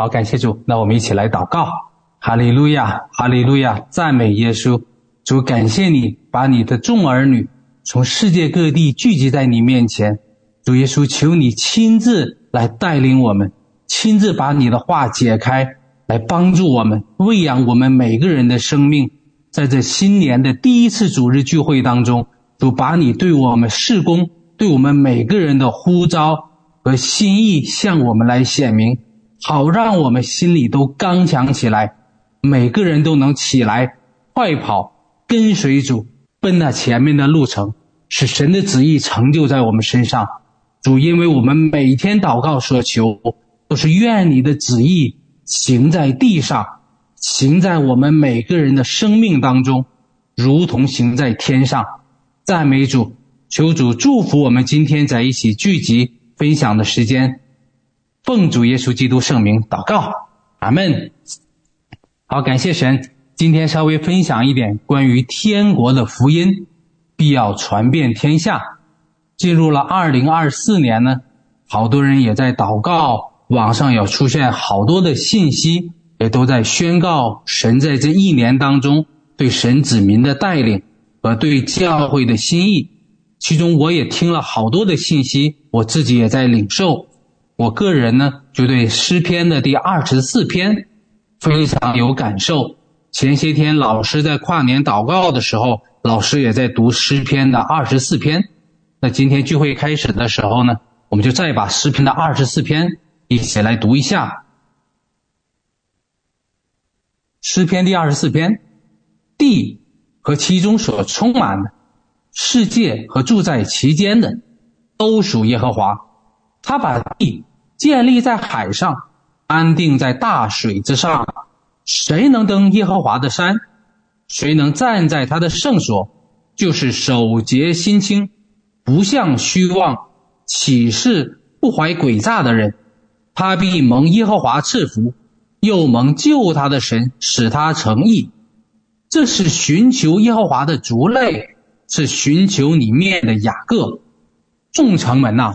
好，感谢主。那我们一起来祷告：哈利路亚，哈利路亚，赞美耶稣。主，感谢你把你的众儿女从世界各地聚集在你面前。主耶稣，求你亲自来带领我们，亲自把你的话解开，来帮助我们，喂养我们每个人的生命。在这新年的第一次主日聚会当中，主把你对我们事工、对我们每个人的呼召和心意向我们来显明，好让我们心里都刚强起来，每个人都能起来快跑，跟随主奔那前面的路程，使神的旨意成就在我们身上。主，因为我们每天祷告所求，都是愿你的旨意行在地上，行在我们每个人的生命当中，如同行在天上。赞美主，求主祝福我们今天在一起聚集分享的时间。奉主耶稣基督圣名祷告，阿门。好，感谢神。今天稍微分享一点关于天国的福音，必要传遍天下。进入了二零二四年呢，好多人也在祷告，网上有出现好多的信息，也都在宣告神在这一年当中对神子民的带领和对教会的心意。其中我也听了好多的信息，我自己也在领受。我个人呢，就对诗篇的第二十四篇非常有感受。前些天老师在跨年祷告的时候，老师也在读诗篇的二十四篇。那今天聚会开始的时候呢，我们就再把诗篇的二十四篇一起来读一下。诗篇第二十四篇，地和其中所充满的，世界和住在其间的，都属耶和华。他把地建立在海上，安定在大水之上。谁能登耶和华的山？谁能站在他的圣所？就是守洁心清，不向虚妄起誓、不怀诡诈的人。他必蒙耶和华赐福，又蒙救他的神使他成义。这是寻求耶和华的族类，是寻求你面的雅各。众城门呐，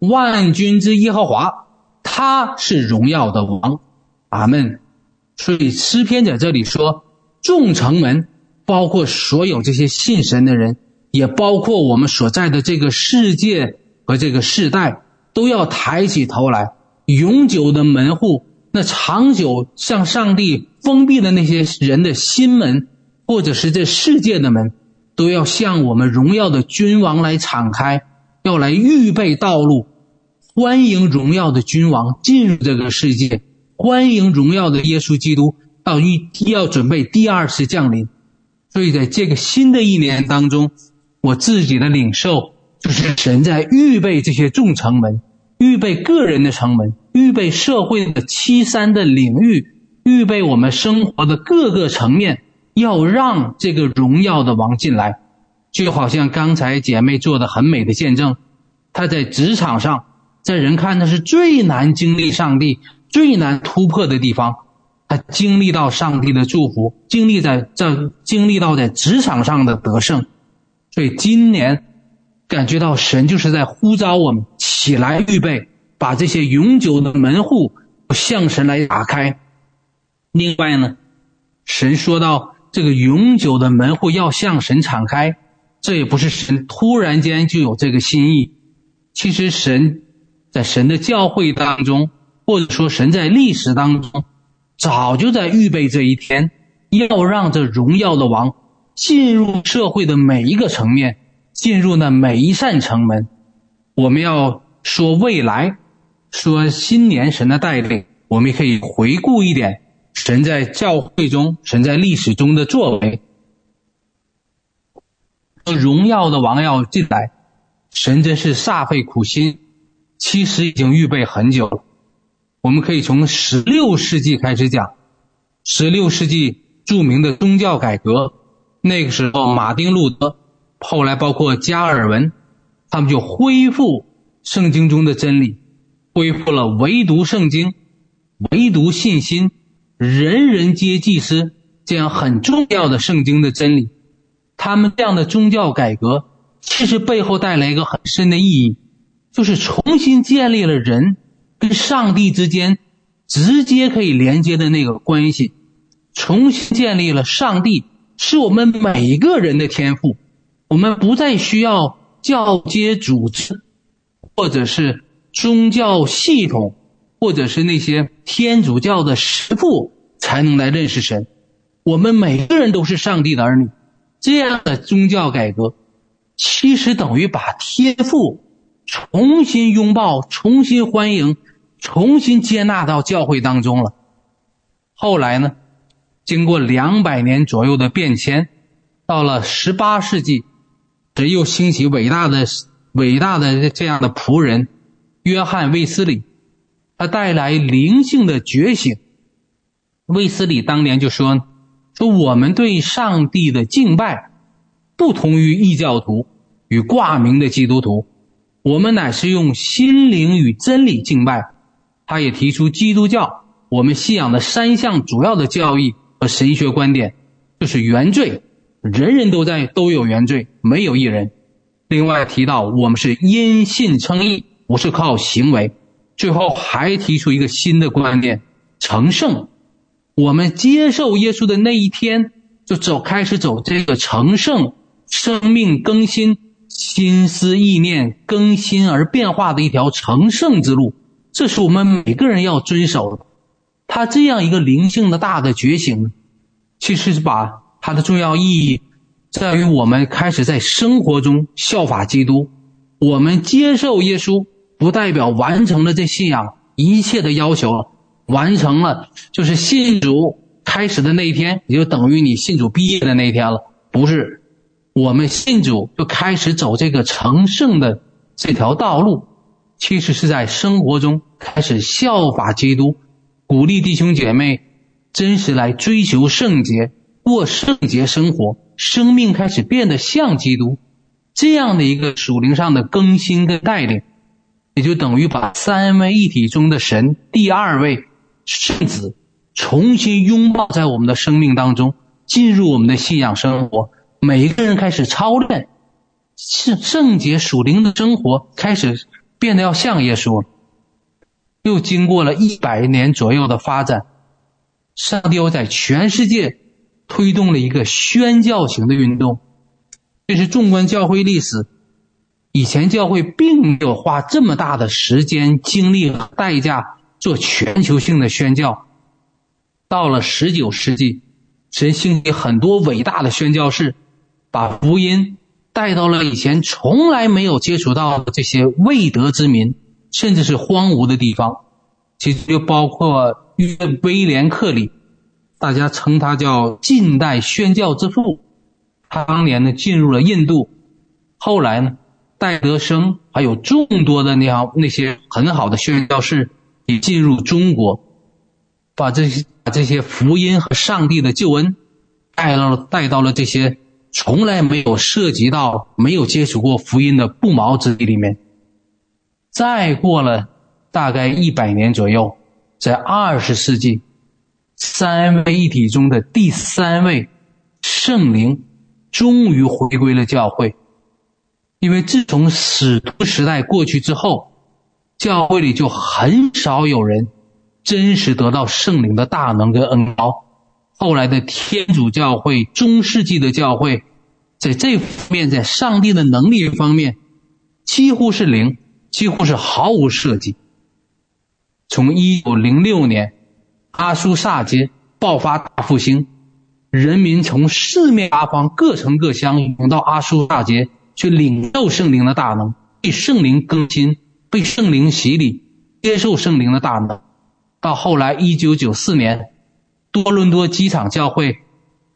万军之耶和华，他是荣耀的王。阿门。所以诗篇在这里说，众城门包括所有这些信神的人，也包括我们所在的这个世界和这个世代，都要抬起头来。永久的门户，那长久向上帝封闭的那些人的心门，或者是这世界的门，都要向我们荣耀的君王来敞开，要来预备道路，欢迎荣耀的君王进入这个世界。欢迎荣耀的耶稣基督到一要准备第二次降临，所以在这个新的一年当中，我自己的领受就是神在预备这些众城门，预备个人的城门，预备社会的七三的领域，预备我们生活的各个层面，要让这个荣耀的王进来，就好像刚才姐妹做的很美的见证，她在职场上，在人看的是最难经历上帝。最难突破的地方，他经历到上帝的祝福，经历在这经历到在职场上的得胜，所以今年感觉到神就是在呼召我们起来预备，把这些永久的门户向神来打开。另外呢，神说到这个永久的门户要向神敞开，这也不是神突然间就有这个心意，其实神在神的教会当中。或者说，神在历史当中早就在预备这一天，要让这荣耀的王进入社会的每一个层面，进入那每一扇城门。我们要说未来，说新年神的带领，我们可以回顾一点神在教会中、神在历史中的作为。荣耀的王要进来，神真是煞费苦心，其实已经预备很久了。我们可以从十六世纪开始讲。十六世纪著名的宗教改革，那个时候马丁路德，后来包括加尔文，他们就恢复圣经中的真理，恢复了唯独圣经、唯独信心、人人皆祭司这样很重要的圣经的真理。他们这样的宗教改革，其实背后带来一个很深的意义，就是重新建立了人跟上帝之间直接可以连接的那个关系，重新建立了上帝是我们每个人的天赋，我们不再需要教接组织，或者是宗教系统，或者是那些天主教的师父才能来认识神，我们每个人都是上帝的儿女。这样的宗教改革，其实等于把天父重新拥抱、重新欢迎、重新接纳到教会当中了。后来呢，经过两百年左右的变迁，到了十八世纪，这又兴起伟大的、伟大的这样的仆人约翰卫斯理，他带来灵性的觉醒。卫斯理当年就说。说我们对上帝的敬拜，不同于异教徒与挂名的基督徒，我们乃是用心灵与真理敬拜。他也提出基督教我们信仰的三项主要的教义和神学观点，就是原罪，人人都在都有原罪，没有一人。另外提到我们是因信称义，不是靠行为。最后还提出一个新的观点，成圣。我们接受耶稣的那一天，就走开始走这个成圣、生命更新、心思意念更新而变化的一条成圣之路。这是我们每个人要遵守的。他这样一个灵性的大的觉醒，其实是把它的重要意义在于我们开始在生活中效法基督。我们接受耶稣，不代表完成了这信仰一切的要求了。完成了，就是信主开始的那一天，也就等于你信主毕业的那一天了。不是，我们信主就开始走这个成圣的这条道路，其实是在生活中开始效法基督，鼓励弟兄姐妹真实来追求圣洁，过圣洁生活，生命开始变得像基督，这样的一个属灵上的更新跟带领，也就等于把三位一体中的神第二位。圣子重新拥抱在我们的生命当中，进入我们的信仰生活。每一个人开始操练圣圣洁属灵的生活，开始变得要像耶稣。又经过了一百年左右的发展，上帝又在全世界推动了一个宣教型的运动。这是纵观教会历史，以前教会并没有花这么大的时间、精力和代价。做全球性的宣教，到了十九世纪，神兴起很多伟大的宣教士，把福音带到了以前从来没有接触到的这些未得之民，甚至是荒芜的地方。其实就包括约威廉·克里，大家称他叫近代宣教之父。他当年呢进入了印度，后来呢戴德生还有众多的那样那些很好的宣教士。你进入中国，把这些把这些福音和上帝的救恩带到了带到了这些从来没有涉及到、没有接触过福音的不毛之地里面。再过了大概一百年左右，在二十世纪，三位一体中的第三位圣灵终于回归了教会，因为自从使徒时代过去之后。教会里就很少有人真实得到圣灵的大能跟恩膏。后来的天主教会、中世纪的教会，在这方面，在上帝的能力方面，几乎是零，几乎是毫无设计。从一九零六年阿苏萨街爆发大复兴，人民从四面八方、各城各乡涌到阿苏萨街去领受圣灵的大能，被圣灵更新。被圣灵洗礼，接受圣灵的大能，到后来一九九四年，多伦多机场教会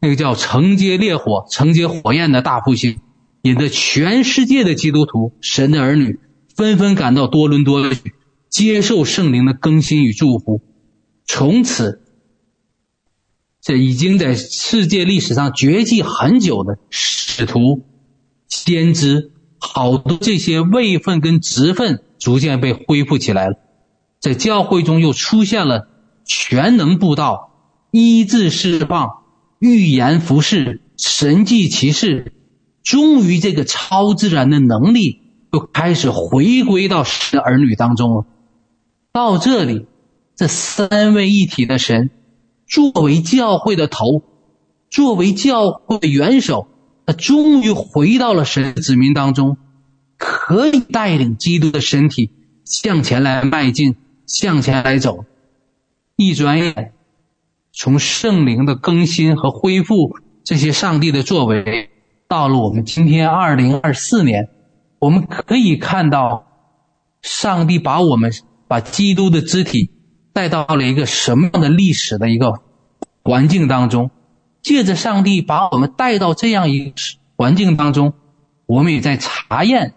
那个叫承接烈火、承接火焰的大复兴，引得全世界的基督徒、神的儿女纷纷赶到多伦多去，接受圣灵的更新与祝福，从此，这已经在世界历史上绝迹很久的使徒、先知，好多这些位分跟职分逐渐被恢复起来了，在教会中又出现了全能布道、医治释放、预言服饰、神迹奇事，终于这个超自然的能力又开始回归到神儿女当中了。到这里，这三位一体的神，作为教会的头，作为教会的元首，他终于回到了神的子民当中，可以带领基督的身体向前来迈进，向前来走。一转眼，从圣灵的更新和恢复这些上帝的作为，到了我们今天二零二四年，我们可以看到，上帝把我们。把基督的肢体带到了一个什么样的历史的一个环境当中？借着上帝把我们带到这样一个环境当中，我们也在查验，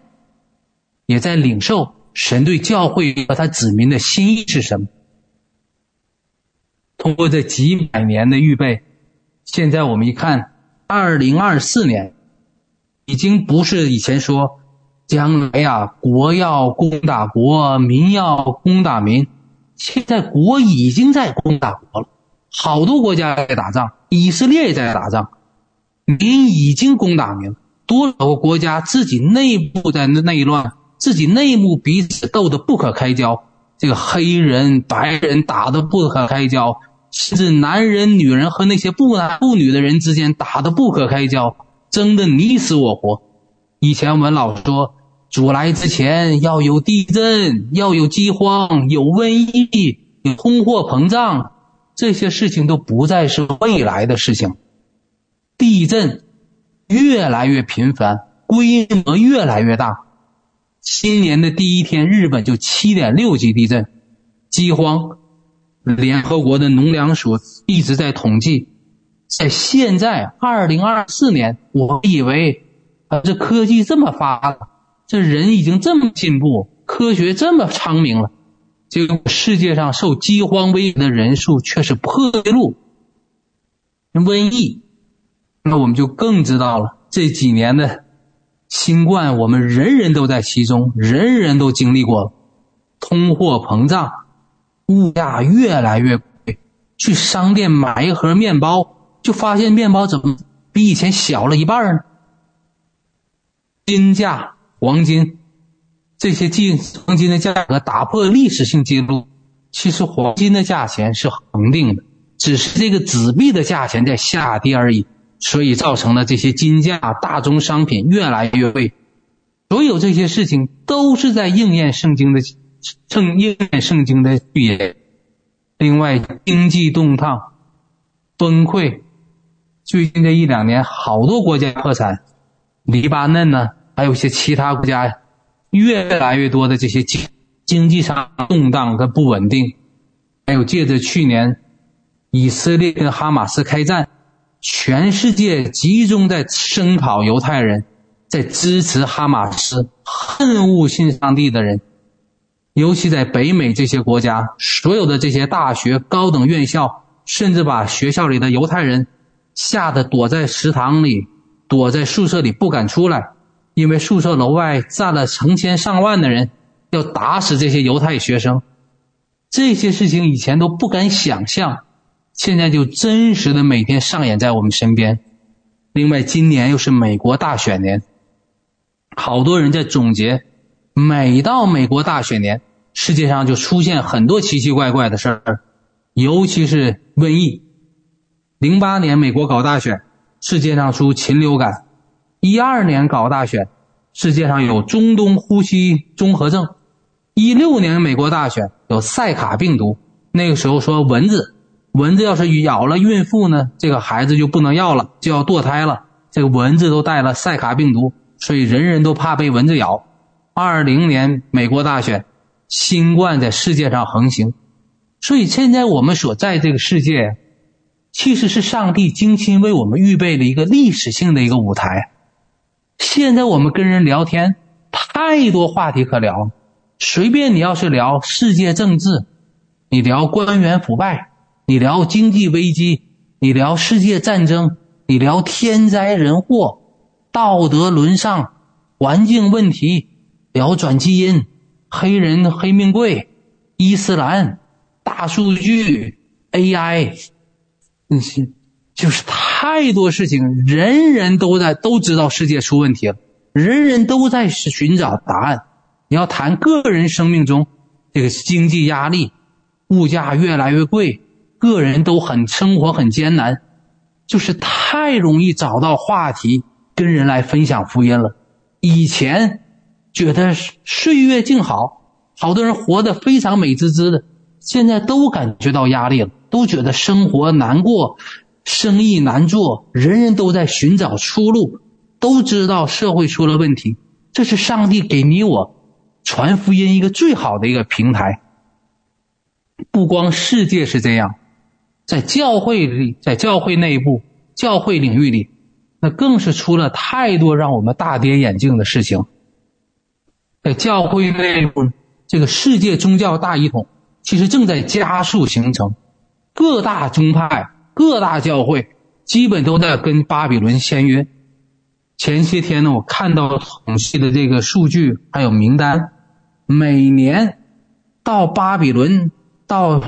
也在领受神对教会和他子民的心意是什么。通过这几百年的预备，现在我们一看，二零二四年已经不是以前说。将来呀，国要攻打国，民要攻打民。现在国已经在攻打国了，好多国家在打仗，以色列也在打仗，民已经攻打民。多少个国家自己内部在内乱，自己内部彼此斗得不可开交。这个黑人、白人打得不可开交，甚至男人、女人和那些不男不女的人之间打得不可开交，争得你死我活。以前我们老说。主来之前要有地震，要有饥荒，有瘟疫，有通货膨胀，这些事情都不再是未来的事情。地震越来越频繁，规模越来越大。新年的第一天，日本就七点六级地震。饥荒，联合国的农粮署一直在统计，在现在二零二四年，我以为啊，这科技这么发达。这人已经这么进步，科学这么昌明了，结果世界上受饥荒威胁的人数却是破纪录。瘟疫，那我们就更知道了，这几年的新冠，我们人人都在其中，人人都经历过。通货膨胀，物价越来越贵，去商店买一盒面包，就发现面包怎么比以前小了一半呢？金价。黄金这些金黄金的价格打破历史性记录。其实黄金的价钱是恒定的，只是这个纸币的价钱在下跌而已。所以造成了这些金价、大宗商品越来越贵。所有这些事情都是在应验圣经的圣应验圣经的预言。另外，经济动荡、崩溃，最近这一两年，好多国家破产，黎巴嫩呢？还有一些其他国家，越来越多的这些经经济上动荡跟不稳定，还有借着去年以色列跟哈马斯开战，全世界集中在声讨犹太人，在支持哈马斯，恨恶信上帝的人，尤其在北美这些国家，所有的这些大学、高等院校，甚至把学校里的犹太人吓得躲在食堂里，躲在宿舍里不敢出来。因为宿舍楼外站了成千上万的人，要打死这些犹太学生，这些事情以前都不敢想象，现在就真实的每天上演在我们身边。另外，今年又是美国大选年，好多人在总结，每到美国大选年，世界上就出现很多奇奇怪怪的事儿，尤其是瘟疫。零八年美国搞大选，世界上出禽流感。一二年搞大选，世界上有中东呼吸综合症；一六年美国大选有塞卡病毒，那个时候说蚊子，蚊子要是咬了孕妇呢，这个孩子就不能要了，就要堕胎了。这个蚊子都带了赛卡病毒，所以人人都怕被蚊子咬。二零年美国大选，新冠在世界上横行，所以现在我们所在这个世界，其实是上帝精心为我们预备的一个历史性的一个舞台。现在我们跟人聊天，太多话题可聊，随便你要是聊世界政治，你聊官员腐败，你聊经济危机，你聊世界战争，你聊天灾人祸、道德沦丧、环境问题，聊转基因、黑人黑命贵、伊斯兰、大数据、AI，那些就是他太多事情，人人都在都知道世界出问题了。人人都在寻找答案。你要谈个人生命中这个经济压力，物价越来越贵，个人都很生活很艰难，就是太容易找到话题跟人来分享福音了。以前觉得岁月静好，好多人活得非常美滋滋的，现在都感觉到压力了，都觉得生活难过，生意难做，人人都在寻找出路。都知道社会出了问题，这是上帝给你我传福音一个最好的一个平台。不光世界是这样，在教会里，在教会内部、教会领域里，那更是出了太多让我们大跌眼镜的事情。在教会内部，这个世界宗教大一统其实正在加速形成，各大宗派、各大教会基本都在跟巴比伦签约。前些天呢，我看到统计的这个数据还有名单，每年到巴比伦、到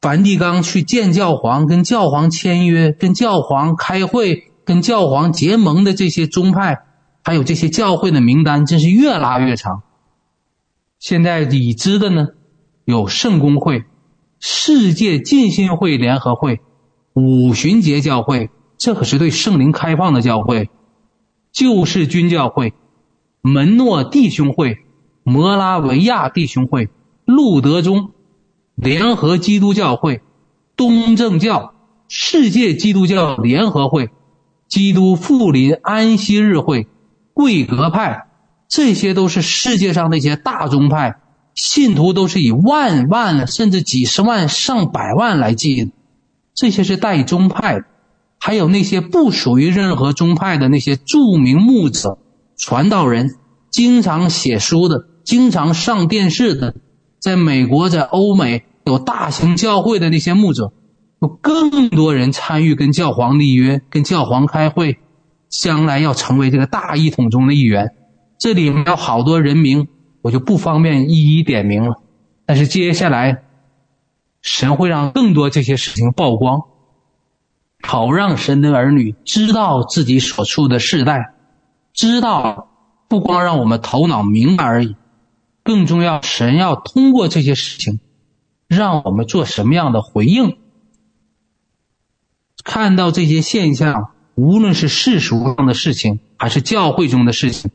梵蒂冈去见教皇、跟教皇签约、跟教皇开会、跟教皇结盟的这些宗派，还有这些教会的名单，真是越拉越长。现在已知的呢，有圣公会、世界浸信会联合会、五旬节教会，这可是对圣灵开放的教会。救世军教会、门诺弟兄会、摩拉维亚弟兄会、路德宗、联合基督教会、东正教、世界基督教联合会、基督复临安息日会、贵格派，这些都是世界上那些大宗派，信徒都是以万万甚至几十万、上百万来计的，这些是带宗派。还有那些不属于任何宗派的那些著名牧者、传道人，经常写书的，经常上电视的，在美国、在欧美有大型教会的那些牧者，有更多人参与跟教皇立约、跟教皇开会，将来要成为这个大一统中的一员。这里面有好多人名，我就不方便一一点名了。但是接下来，神会让更多这些事情曝光。好让神的儿女知道自己所处的世代，知道不光让我们头脑明白而已，更重要，神要通过这些事情，让我们做什么样的回应。看到这些现象，无论是世俗上的事情，还是教会中的事情，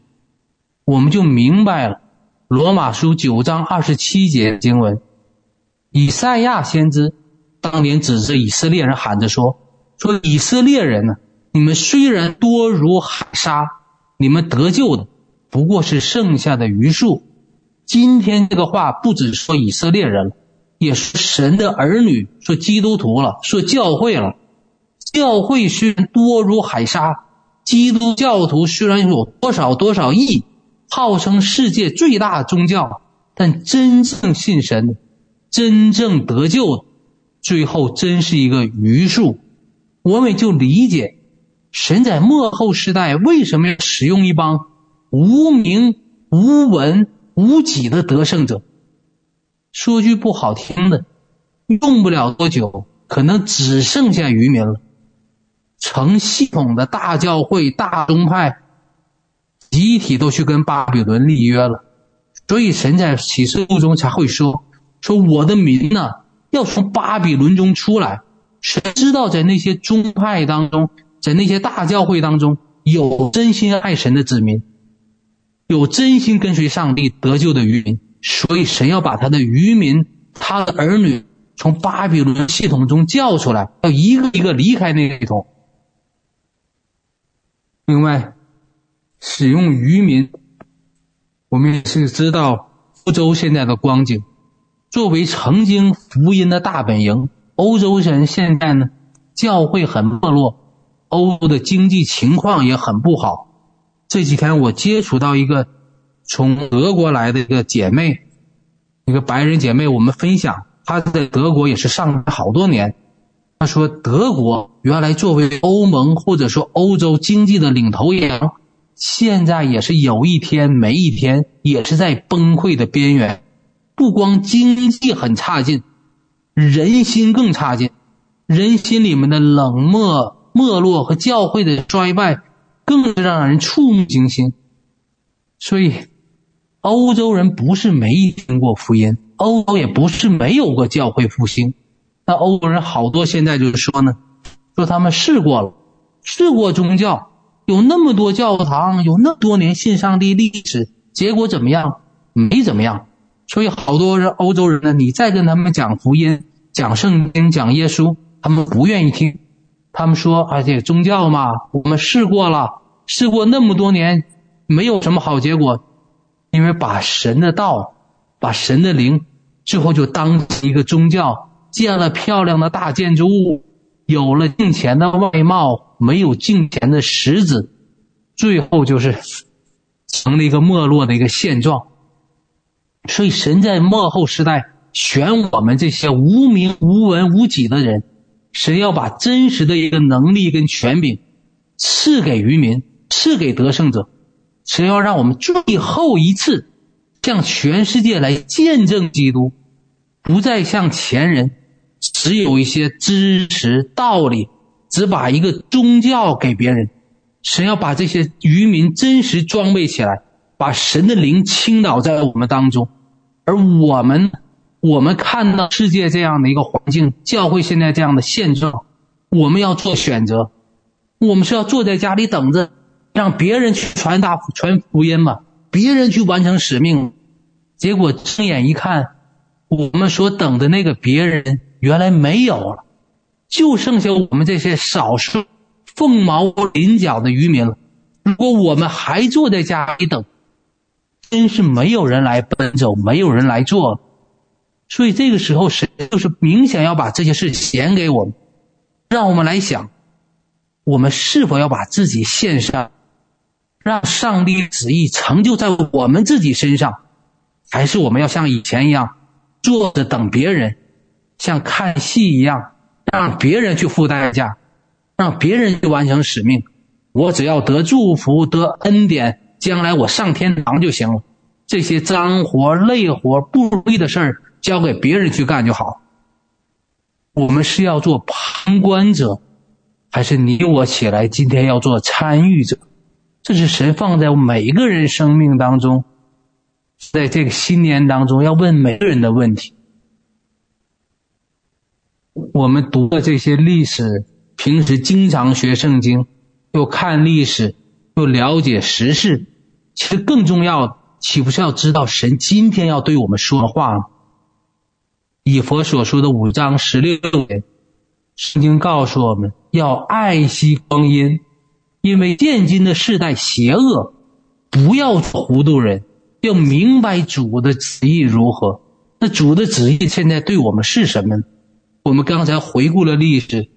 我们就明白了。罗马书九章二十七节经文，以赛亚先知当年指着以色列人喊着说。说以色列人呢，你们虽然多如海沙，你们得救的不过是剩下的余数。今天这个话不只说以色列人了，也说神的儿女，说基督徒了，说教会了。教会虽然多如海沙，基督教徒虽然有多少多少亿，号称世界最大宗教，但真正信神的，真正得救的，最后真是一个余数。我们就理解，神在末后时代为什么要使用一帮无名、无闻、无己的得胜者。说句不好听的，用不了多久，可能只剩下余民了。成系统的大教会、大宗派，集体都去跟巴比伦立约了。所以神在启示录中才会说：“说我的民呢，要从巴比伦中出来。”谁知道在那些宗派当中，在那些大教会当中，有真心爱神的子民，有真心跟随上帝得救的余民，所以神要把他的余民、他的儿女从巴比伦系统中叫出来，要一个一个离开那个系统。另外，使用余民，我们也是知道欧洲现在的光景，作为曾经福音的大本营。欧洲人现在呢，教会很没落，欧洲的经济情况也很不好。这几天我接触到一个从德国来的一个姐妹，一个白人姐妹，我们分享，她在德国也是上了好多年。她说，德国原来作为欧盟或者说欧洲经济的领头羊，现在也是有一天没一天，也是在崩溃的边缘。不光经济很差劲，人心更差劲，人心里面的冷漠、没落和教会的衰败，更是让人触目惊心。所以，欧洲人不是没听过福音，欧洲也不是没有过教会复兴。那欧洲人好多现在就是说呢，说他们试过了，试过宗教，有那么多教堂，有那么多年信上帝历史，结果怎么样？没怎么样。所以好多人欧洲人呢，你再跟他们讲福音、讲圣经、讲耶稣，他们不愿意听。他们说：“啊，这个宗教嘛，我们试过了，试过那么多年，没有什么好结果。因为把神的道、把神的灵，最后就当一个宗教，建了漂亮的大建筑物，有了敬虔的外貌，没有敬虔的实质，最后就是成了一个没落的一个现状。”所以，神在末后时代选我们这些无名无闻无己的人，神要把真实的一个能力跟权柄赐给余民，赐给得胜者。神要让我们最后一次向全世界来见证基督，不再像前人只有一些知识道理，只把一个宗教给别人。神要把这些余民真实装备起来，把神的灵倾倒在我们当中。而我们，我们看到世界这样的一个环境，教会现在这样的现状，我们要做选择。我们是要坐在家里等着，让别人去传达传福音吗？别人去完成使命？结果睁眼一看，我们所等的那个别人原来没有了，就剩下我们这些少数凤毛麟角的渔民了。如果我们还坐在家里等，真是没有人来奔走，没有人来做，所以这个时候神就是明显要把这些事显给我们，让我们来想，我们是否要把自己献上，让上帝旨意成就在我们自己身上，还是我们要像以前一样坐着等别人，像看戏一样，让别人去付代价，让别人去完成使命，我只要得祝福，得恩典。将来我上天堂就行了，这些脏活、累活、不如意的事儿交给别人去干就好。我们是要做旁观者，还是你我起来今天要做参与者？这是神放在每一个人生命当中，在这个新年当中要问每个人的问题。我们读的这些历史，平时经常学圣经，又看历史。就了解时事，其实更重要，岂不是要知道神今天要对我们说的话吗？以佛所说的五章十六节，圣经告诉我们要爱惜光阴，因为现今的世代邪恶，不要糊涂人，要明白主的旨意如何。那主的旨意现在对我们是什么？我们刚才回顾了历史，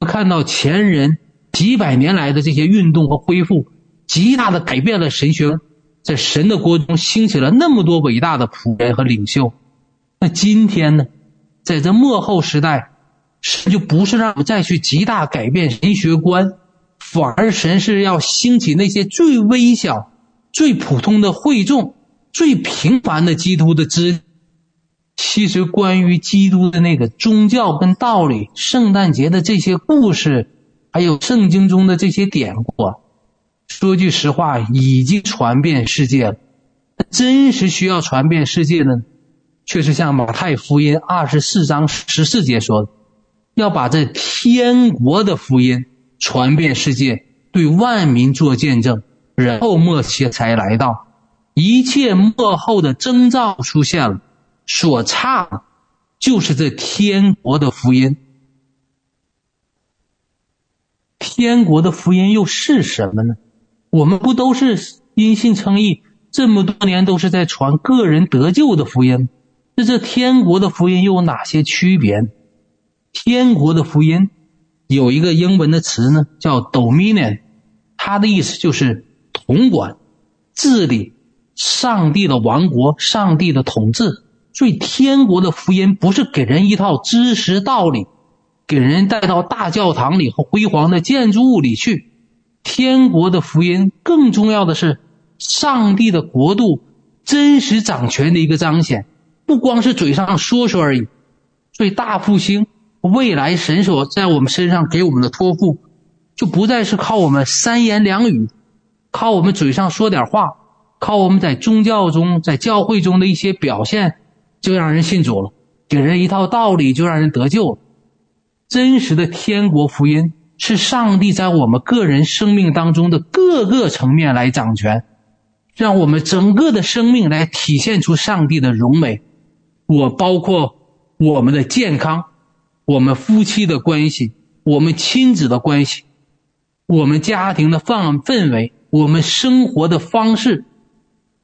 看到前人。几百年来的这些运动和恢复，极大的改变了神学，在神的国中兴起了那么多伟大的仆人和领袖。那今天呢，在这末后时代，神就不是让我们再去极大改变神学观，反而神是要兴起那些最微小、最普通的会众、最平凡的基督的知。其实关于基督的那个宗教跟道理，圣诞节的这些故事。还有圣经中的这些典故，说句实话，已经传遍世界了。真实需要传遍世界的，却是像马太福音二十四章十四节说的，要把这天国的福音传遍世界，对万民做见证，然后末期才来到。一切末后的征兆出现了，所差的就是这天国的福音。天国的福音又是什么呢？我们不都是因信称义，这么多年都是在传个人得救的福音？那这天国的福音又有哪些区别？天国的福音有一个英文的词呢，叫 dominion，它的意思就是统管、治理、上帝的王国、上帝的统治、所以天国的福音不是给人一套知识道理，给人带到大教堂里和辉煌的建筑物里去。天国的福音更重要的是上帝的国度真实掌权的一个彰显，不光是嘴上说说而已。所以大复兴未来神所在我们身上给我们的托付，就不再是靠我们三言两语，靠我们嘴上说点话，靠我们在宗教中在教会中的一些表现。就让人信主了，给人一套道理就让人得救了。真实的天国福音是上帝在我们个人生命当中的各个层面来掌权，让我们整个的生命来体现出上帝的荣美。我包括我们的健康，我们夫妻的关系，我们亲子的关系，我们家庭的氛氛围，我们生活的方式，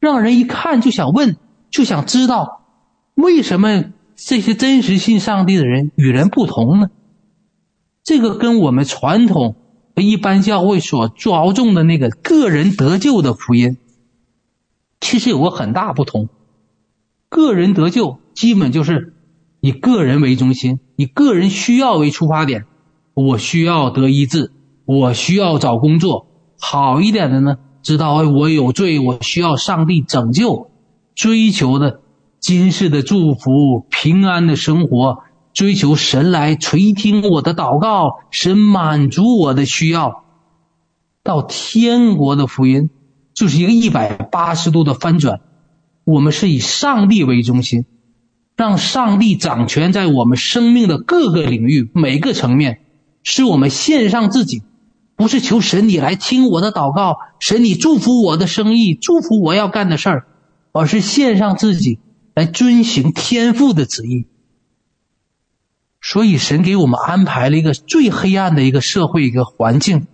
让人一看就想问，就想知道。为什么这些真实信上帝的人与人不同呢？这个跟我们传统和一般教会所着重的那个个人得救的福音，其实有个很大不同。个人得救基本就是以个人为中心，以个人需要为出发点。我需要得医治，我需要找工作，好一点的呢，知道哎，我有罪，我需要上帝拯救，追求的。今世的祝福，平安的生活，追求神来垂听我的祷告，神满足我的需要。到天国的福音，就是一个一百八十度的翻转。我们是以上帝为中心，让上帝掌权在我们生命的各个领域、每个层面，是我们献上自己，不是求神你来听我的祷告，神你祝福我的生意，祝福我要干的事儿，而是献上自己。来遵行天父的旨意，所以神给我们安排了一个最黑暗的一个社会一个环境。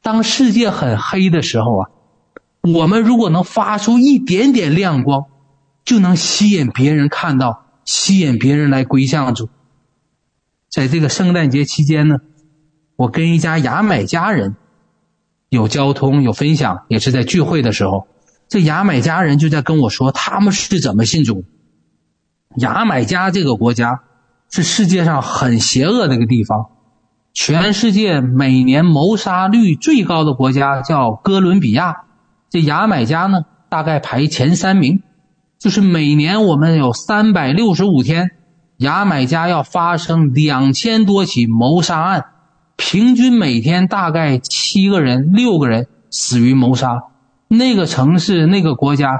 当世界很黑的时候啊，我们如果能发出一点点亮光，就能吸引别人看到，吸引别人来归向主。在这个圣诞节期间呢，我跟一家牙买加人有交通有分享，也是在聚会的时候。这牙买加人就在跟我说，他们是怎么信主。牙买加这个国家是世界上很邪恶的一个地方，全世界每年谋杀率最高的国家叫哥伦比亚，这牙买加呢大概排前三名，就是每年我们有三百六十五天，牙买加要发生两千多起谋杀案，平均每天大概七个人、六个人死于谋杀。那个城市，那个国家，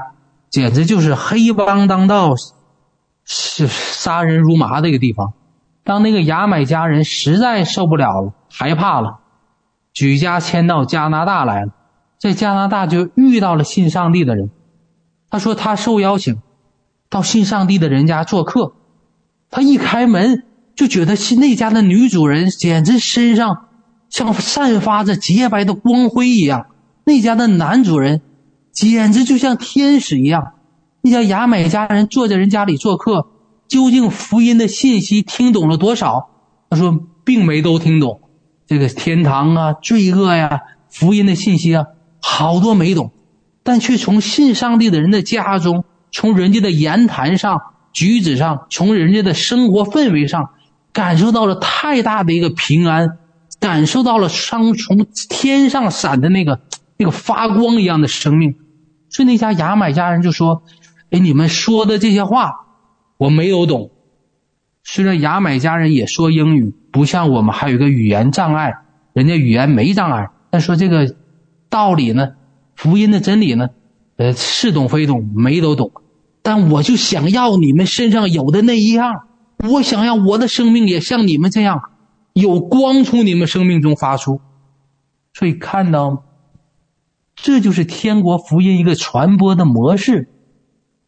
简直就是黑帮当道，是杀人如麻的一个地方。当那个牙买加人实在受不了了，害怕了，举家迁到加拿大来了。在加拿大就遇到了信上帝的人。他说他受邀请到信上帝的人家做客，他一开门就觉得是那家的女主人简直身上像散发着洁白的光辉一样。那家的男主人简直就像天使一样。那家牙买加人坐在人家里做客，究竟福音的信息听懂了多少？他说，并没都听懂。这个天堂啊，罪恶呀，福音的信息啊，好多没懂。但却从信上帝的人的家中，从人家的言谈上、举止上，从人家的生活氛围上，感受到了太大的一个平安，感受到了上从天上闪的那个。那个发光一样的生命，所以那家牙买加人就说：“哎，你们说的这些话，我没有懂。虽然牙买加人也说英语，不像我们还有一个语言障碍，人家语言没障碍。但说这个道理呢，福音的真理呢，呃，似懂非懂，没都懂。但我就想要你们身上有的那一样，我想要我的生命也像你们这样，有光从你们生命中发出。所以看到。”这就是天国福音一个传播的模式，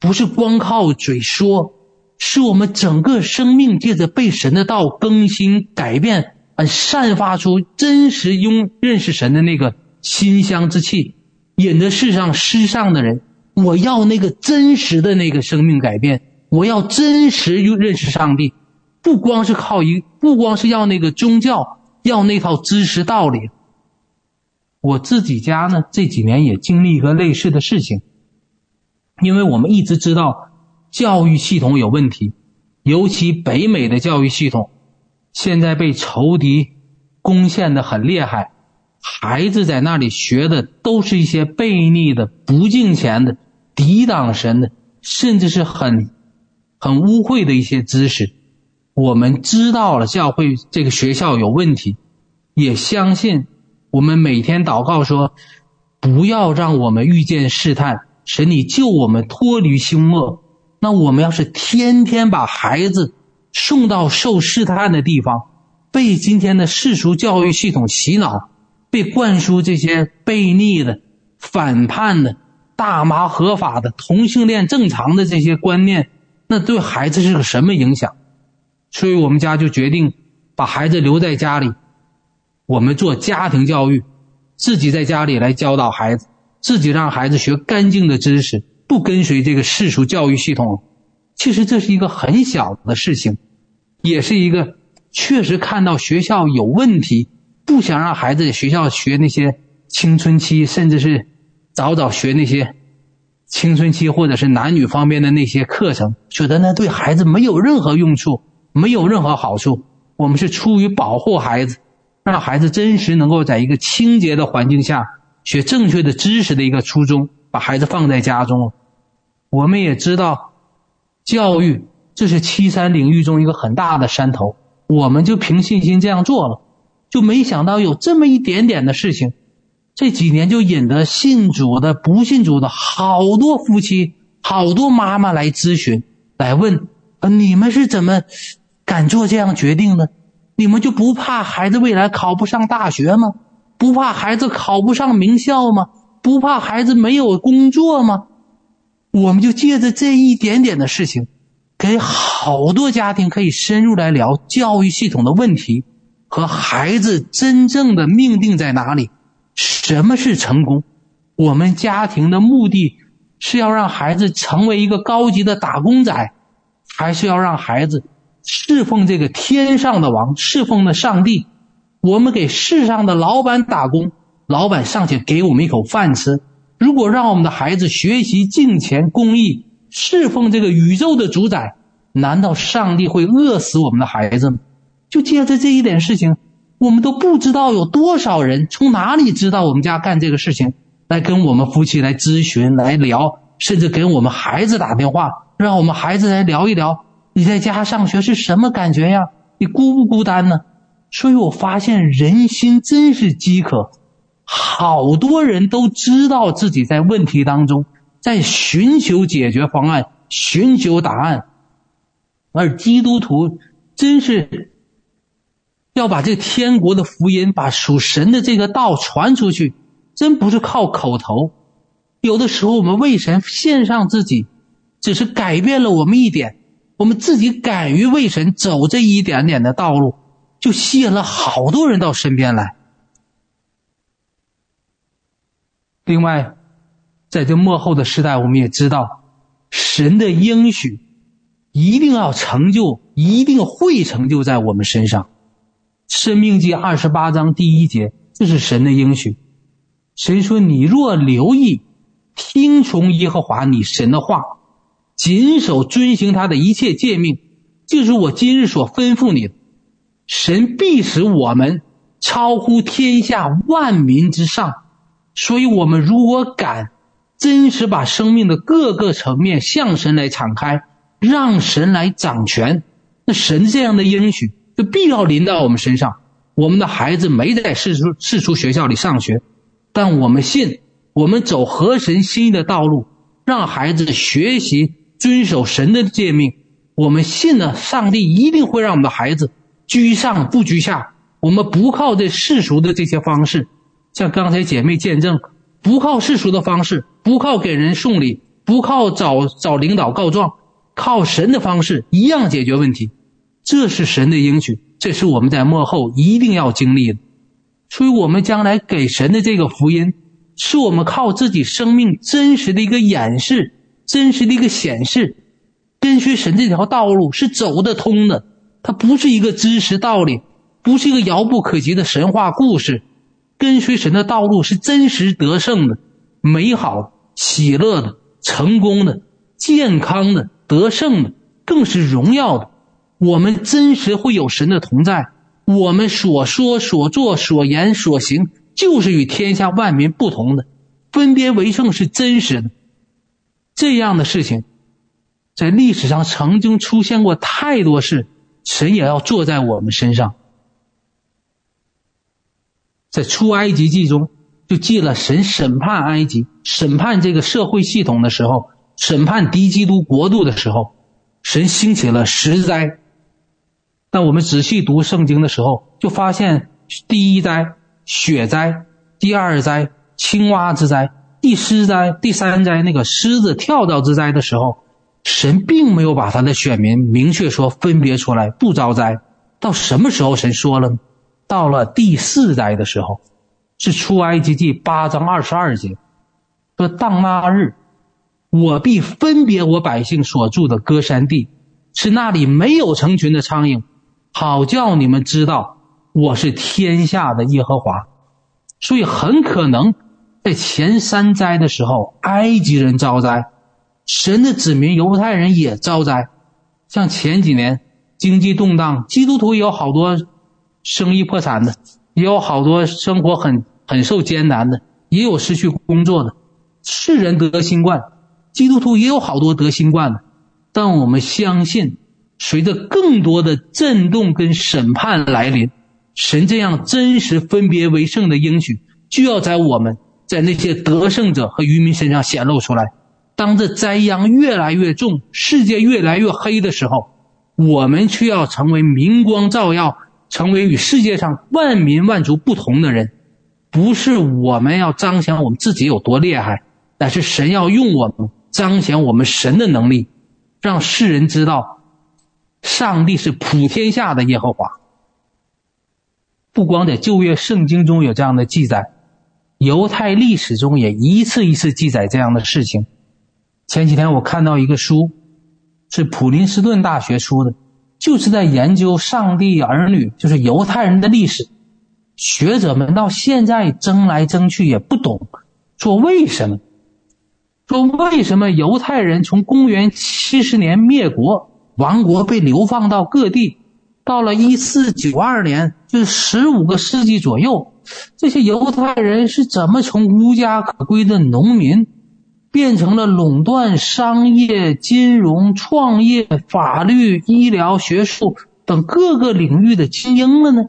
不是光靠嘴说，是我们整个生命借着被神的道更新改变，而散发出真实拥认识神的那个馨香之气，引得世上失丧的人。我要那个真实的那个生命改变，我要真实认识上帝，不光是靠一，不光是要那个宗教，要那套知识道理。我自己家呢，这几年也经历一个类似的事情，因为我们一直知道教育系统有问题，尤其北美的教育系统现在被仇敌攻陷的很厉害，孩子在那里学的都是一些悖逆的、不敬虔的、抵挡神的，甚至是很很污秽的一些知识。我们知道了教会这个学校有问题，也相信我们每天祷告说，不要让我们遇见试探，神你救我们脱离凶恶。那我们要是天天把孩子送到受试探的地方，被今天的世俗教育系统洗脑，被灌输这些悖逆的、反叛的、大麻合法的、同性恋正常的这些观念，那对孩子是个什么影响？所以我们家就决定把孩子留在家里，我们做家庭教育，自己在家里来教导孩子，自己让孩子学干净的知识，不跟随这个世俗教育系统。其实这是一个很小的事情，也是一个。确实看到学校有问题，不想让孩子学校学那些青春期，甚至是早早学那些青春期或者是男女方面的那些课程，觉得那对孩子没有任何用处，没有任何好处。我们是出于保护孩子，让孩子真实能够在一个清洁的环境下学正确的知识的一个初衷，把孩子放在家中。我们也知道，教育这是七山领域中一个很大的山头。我们就凭信心这样做了，就没想到有这么一点点的事情，这几年就引得信主的、不信主的好多夫妻、好多妈妈来咨询，来问：呃，你们是怎么敢做这样决定的？你们就不怕孩子未来考不上大学吗？不怕孩子考不上名校吗？不怕孩子没有工作吗？我们就借着这一点点的事情。给好多家庭可以深入来聊教育系统的问题和孩子真正的命定在哪里？什么是成功？我们家庭的目的是要让孩子成为一个高级的打工仔，还是要让孩子侍奉这个天上的王，侍奉的上帝？我们给世上的老板打工，老板尚且给我们一口饭吃。如果让我们的孩子学习敬虔公义，侍奉这个宇宙的主宰，难道上帝会饿死我们的孩子吗？就借着这一点事情，我们都不知道有多少人从哪里知道我们家干这个事情，来跟我们夫妻来咨询、来聊，甚至给我们孩子打电话，让我们孩子来聊一聊，你在家上学是什么感觉呀？你孤不孤单呢？所以我发现人心真是饥渴，好多人都知道自己在问题当中。在寻求解决方案，寻求答案，而基督徒真是要把这天国的福音，把属神的这个道传出去，真不是靠口头。有的时候，我们为神献上自己，只是改变了我们一点，我们自己敢于为神走这一点点的道路，就吸引了好多人到身边来。另外。在这末后的时代，我们也知道，神的应许一定要成就，一定会成就在我们身上。生命记二十八章第一节，这是神的应许。神说：“你若留意听从耶和华你神的话，谨守遵行他的一切诫命，就是我今日所吩咐你的，神必使我们超乎天下万民之上。所以，我们如果敢。”真实把生命的各个层面向神来敞开，让神来掌权，那神这样的应许就必要临到我们身上。我们的孩子没在世俗世俗学校里上学，但我们信，我们走合神心意的道路，让孩子学习遵守神的诫命。我们信呢，上帝一定会让我们的孩子居上不居下。我们不靠这世俗的这些方式，像刚才姐妹见证。不靠世俗的方式，不靠给人送礼，不靠找找领导告状，靠神的方式一样解决问题。这是神的应许，这是我们在幕后一定要经历的。所以，我们将来给神的这个福音，是我们靠自己生命真实的一个演示，真实的一个显示。跟随神这条道路是走得通的，它不是一个知识道理，不是一个遥不可及的神话故事。跟随神的道路是真实得胜的、美好、喜乐的、成功的、健康的、得胜的，更是荣耀的。我们真实会有神的同在，我们所说、所做、所言、所行，就是与天下万民不同的，分别为圣是真实的。这样的事情，在历史上曾经出现过太多事，神也要坐在我们身上。在出埃及记中，就记了神审判埃及、审判这个社会系统的时候，审判敌基督国度的时候，神兴起了十灾。但我们仔细读圣经的时候，就发现第一灾雪灾，第二灾青蛙之灾，第四灾、第三灾那个狮子跳蚤之灾的时候，神并没有把他的选民明确说分别出来不遭灾。到什么时候神说了呢？到了第四灾的时候，是出埃及记八章二十二节，说当那日，我必分别我百姓所住的歌山地，是那里没有成群的苍蝇。好叫你们知道我是天下的耶和华，所以很可能在前三灾的时候，埃及人遭灾，神的子民犹太人也遭灾。像前几年经济动荡，基督徒也有好多生意破产的，也有好多生活很很受艰难的，也有失去工作的。世人得新冠，基督徒也有好多得新冠的，但我们相信。随着更多的震动跟审判来临，神这样真实分别为圣的应许，就要在我们在那些得胜者和余民身上显露出来。当这灾殃越来越重，世界越来越黑的时候，我们却要成为明光照耀，成为与世界上万民万族不同的人。不是我们要彰显我们自己有多厉害，但是神要用我们彰显我们神的能力，让世人知道。上帝是普天下的耶和华。不光在旧约圣经中有这样的记载，犹太历史中也一次一次记载这样的事情。前几天我看到一个书，是普林斯顿大学出的，就是在研究上帝儿女，就是犹太人的历史。学者们到现在争来争去也不懂，说为什么？说为什么犹太人从公元七十年灭国？王国被流放到各地，到了一四九二年，就是十五个世纪左右，这些犹太人是怎么从无家可归的农民，变成了垄断商业、金融、创业、法律、医疗、学术等各个领域的精英了呢？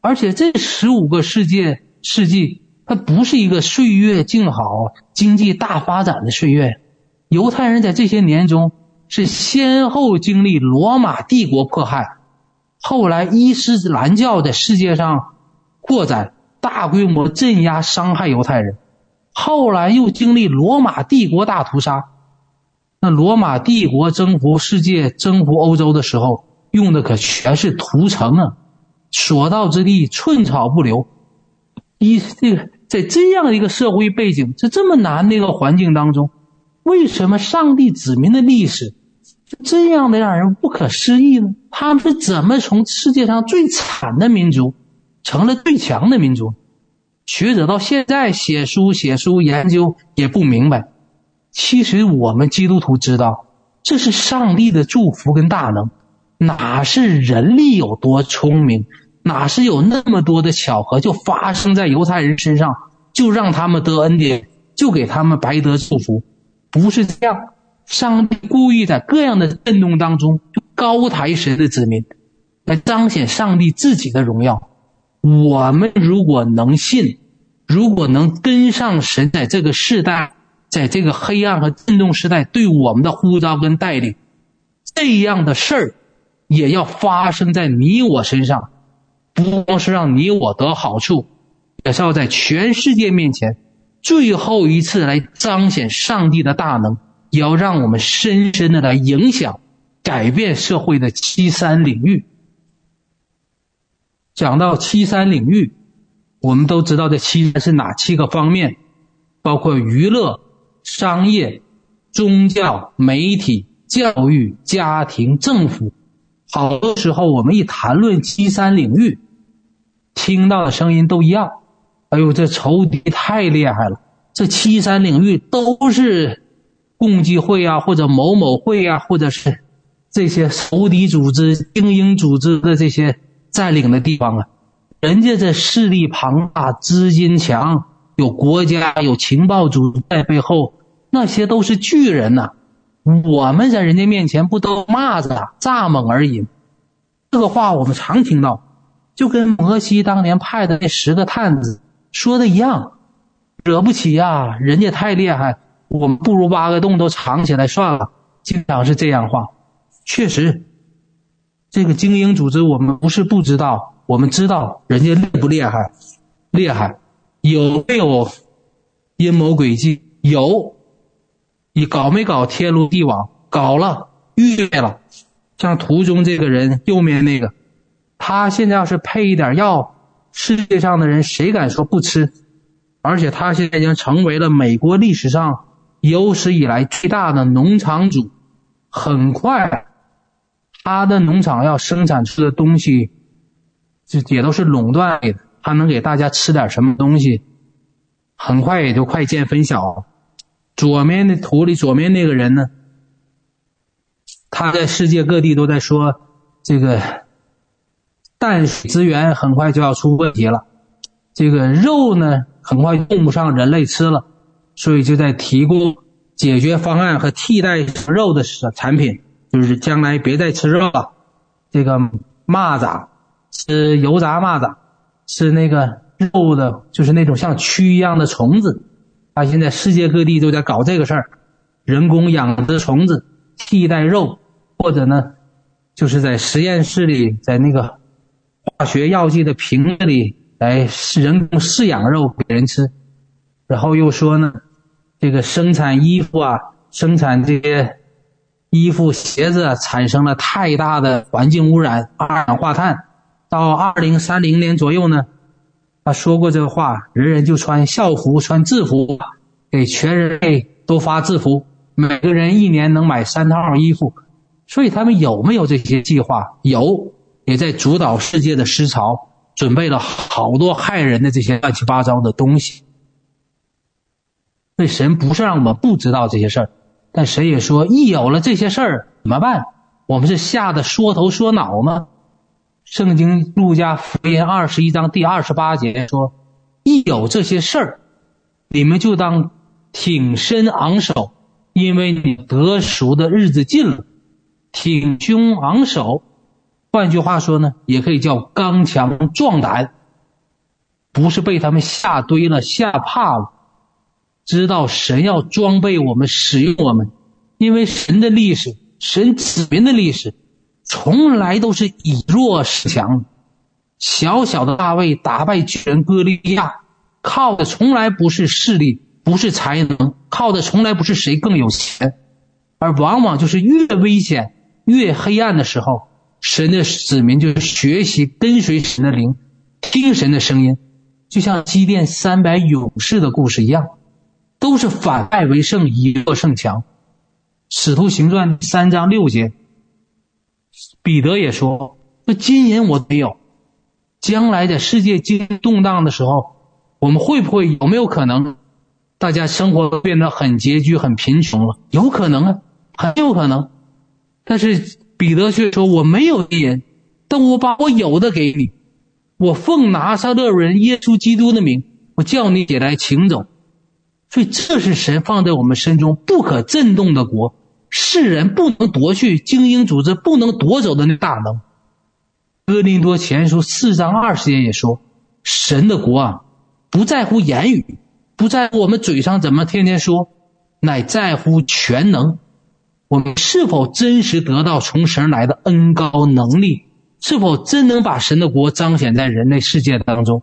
而且这十五个世界世纪，它不是一个岁月静好、经济大发展的岁月，犹太人在这些年中。是先后经历罗马帝国迫害，后来伊斯兰教在世界上扩展，大规模镇压伤害犹太人，后来又经历罗马帝国大屠杀。那罗马帝国征服世界、征服欧洲的时候，用的可全是屠城啊，所到之地寸草不留。一这个在这样一个社会背景，在这么难的一个环境当中，为什么上帝子民的历史？这样的让人不可思议呢？他们是怎么从世界上最惨的民族，成了最强的民族？学者到现在写书写书研究也不明白。其实我们基督徒知道，这是上帝的祝福跟大能，哪是人力有多聪明，哪是有那么多的巧合就发生在犹太人身上，就让他们得恩典，就给他们白得祝福，不是这样。上帝故意在各样的震动当中，高抬神的子民，来彰显上帝自己的荣耀。我们如果能信，如果能跟上神在这个时代，在这个黑暗和震动时代对我们的呼召跟带领，这样的事儿也要发生在你我身上，不光是让你我得好处，也是要在全世界面前最后一次来彰显上帝的大能。也要让我们深深的来影响、改变社会的七三领域。讲到七三领域，我们都知道这七是哪七个方面，包括娱乐、商业、宗教、媒体、教育、家庭、政府。好多时候，我们一谈论七三领域，听到的声音都一样。哎呦，这仇敌太厉害了！这七三领域都是。共济会啊，或者某某会啊，或者是这些仇敌组织、精英组织的这些占领的地方啊，人家这势力庞大，资金强，有国家有情报组织在背后，那些都是巨人呐、我们在人家面前不都蚂蚱，蚱蜢而已。这个话我们常听到，就跟摩西当年派的那十个探子说的一样，惹不起呀，人家太厉害。我们不如挖个洞都藏起来算了，经常是这样话。确实，这个精英组织我们不是不知道，我们知道人家厉不厉害，厉害，有没有阴谋诡计？有，你搞没搞天罗地网？搞了，预备了。像图中这个人，右面那个，他现在要是配一点药，世界上的人谁敢说不吃？而且他现在已经成为了美国历史上。有史以来最大的农场主，很快，他的农场要生产出的东西，就也都是垄断的。他能给大家吃点什么东西，很快也就快见分晓。左面的图里，左面那个人呢，他在世界各地都在说，这个淡水资源很快就要出问题了，这个肉呢，很快用不上人类吃了。所以就在提供解决方案和替代肉的产品，就是将来别再吃肉了。这个蚂蚱吃油炸蚂蚱，吃那个肉的，就是那种像蛆一样的虫子。他现在世界各地都在搞这个事儿，人工养殖虫子替代肉，或者呢，就是在实验室里，在那个化学药剂的瓶子里来人工饲养肉给人吃。然后又说呢，这个生产衣服啊，生产这些衣服鞋子，产生了太大的环境污染，二氧化碳。到二零三零年左右呢，他说过这个话，人人就穿校服、穿制服，给全人类都发制服，每个人一年能买三套衣服。所以他们有没有这些计划？有，也在主导世界的思潮，准备了好多害人的这些乱七八糟的东西。所以神不是让我们不知道这些事儿，但神也说，一有了这些事儿怎么办？我们是吓得缩头缩脑吗？圣经路加福音二十一章第二十八节说，一有这些事儿，你们就当挺身昂首，因为你得赎的日子近了。挺胸昂首，换句话说呢，也可以叫刚强壮胆，不是被他们吓堆了、吓怕了。知道神要装备我们，使用我们，因为神的历史，神子民的历史，从来都是以弱势强。小小的大卫打败巨人歌利亚，靠的从来不是势力，不是才能，靠的从来不是谁更有钱，而往往就是越危险、越黑暗的时候，神的子民就学习跟随神的灵，听神的声音，就像基甸三百勇士的故事一样。都是反败为胜，以弱胜强。使徒行传三章六节，彼得也说：“那金银我没有，将来在世界经济动荡的时候，我们会不会有没有可能，大家生活变得很拮据、很贫穷了？有可能啊，很有可能。但是彼得却说：我没有金银，但我把我有的给你，我奉拿撒勒人耶稣基督的名，我叫你起来，请走。”所以，这是神放在我们身中不可震动的国，世人不能夺去，精英组织不能夺走的那大能。哥林多前书四章二十节也说，神的国啊，不在乎言语，不在乎我们嘴上怎么天天说，乃在乎全能。我们是否真实得到从神来的恩膏能力？是否真能把神的国彰显在人类世界当中？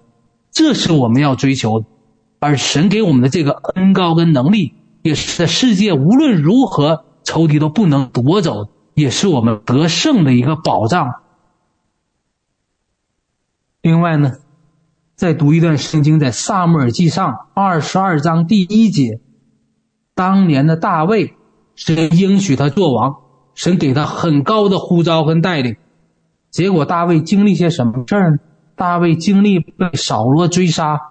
这是我们要追求的。而神给我们的这个恩高跟能力，也是在世界无论如何仇敌都不能夺走，也是我们得胜的一个保障。另外呢，再读一段圣经，在撒母耳记上二十二章第一节，当年的大卫，神应许他做王，神给他很高的呼召跟带领，结果大卫经历些什么事儿呢？大卫经历被扫罗追杀。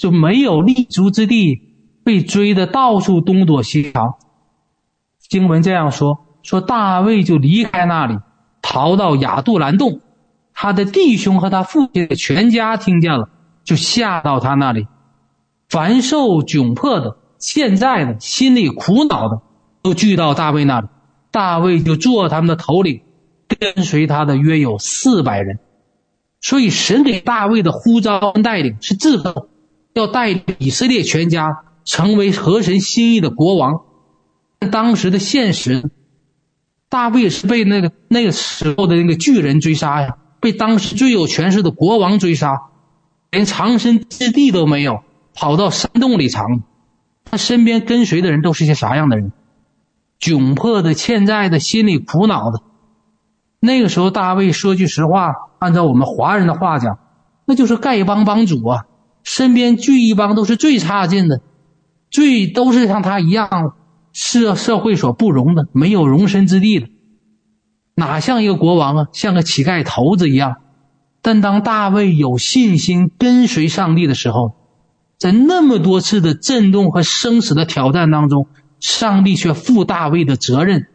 就没有立足之地，被追的到处东躲西藏，经文这样说：说大卫就离开那里，逃到亚杜兰洞。他的弟兄和他父亲的全家听见了，就下到他那里。凡受窘迫的、现在的、心里苦恼的，都聚到大卫那里。大卫就做他们的头领，跟随他的约有四百人。所以，神给大卫的呼召和带领是智慧，要带领以色列全家成为合神心意的国王。当时的现实，大卫是被那个那个时候的那个巨人追杀呀，被当时最有权势的国王追杀，连藏身之地都没有，跑到山洞里藏。他身边跟随的人都是些啥样的人？窘迫的、欠债的、心里苦恼的。那个时候，大卫说句实话，按照我们华人的话讲，那就是丐帮帮主啊，身边聚一帮都是最差劲的，最都是像他一样。是社会所不容的，没有容身之地的，哪像一个国王啊？像个乞丐头子一样。但当大卫有信心跟随上帝的时候，在那么多次的震动和生死的挑战当中，上帝却负大卫的责任，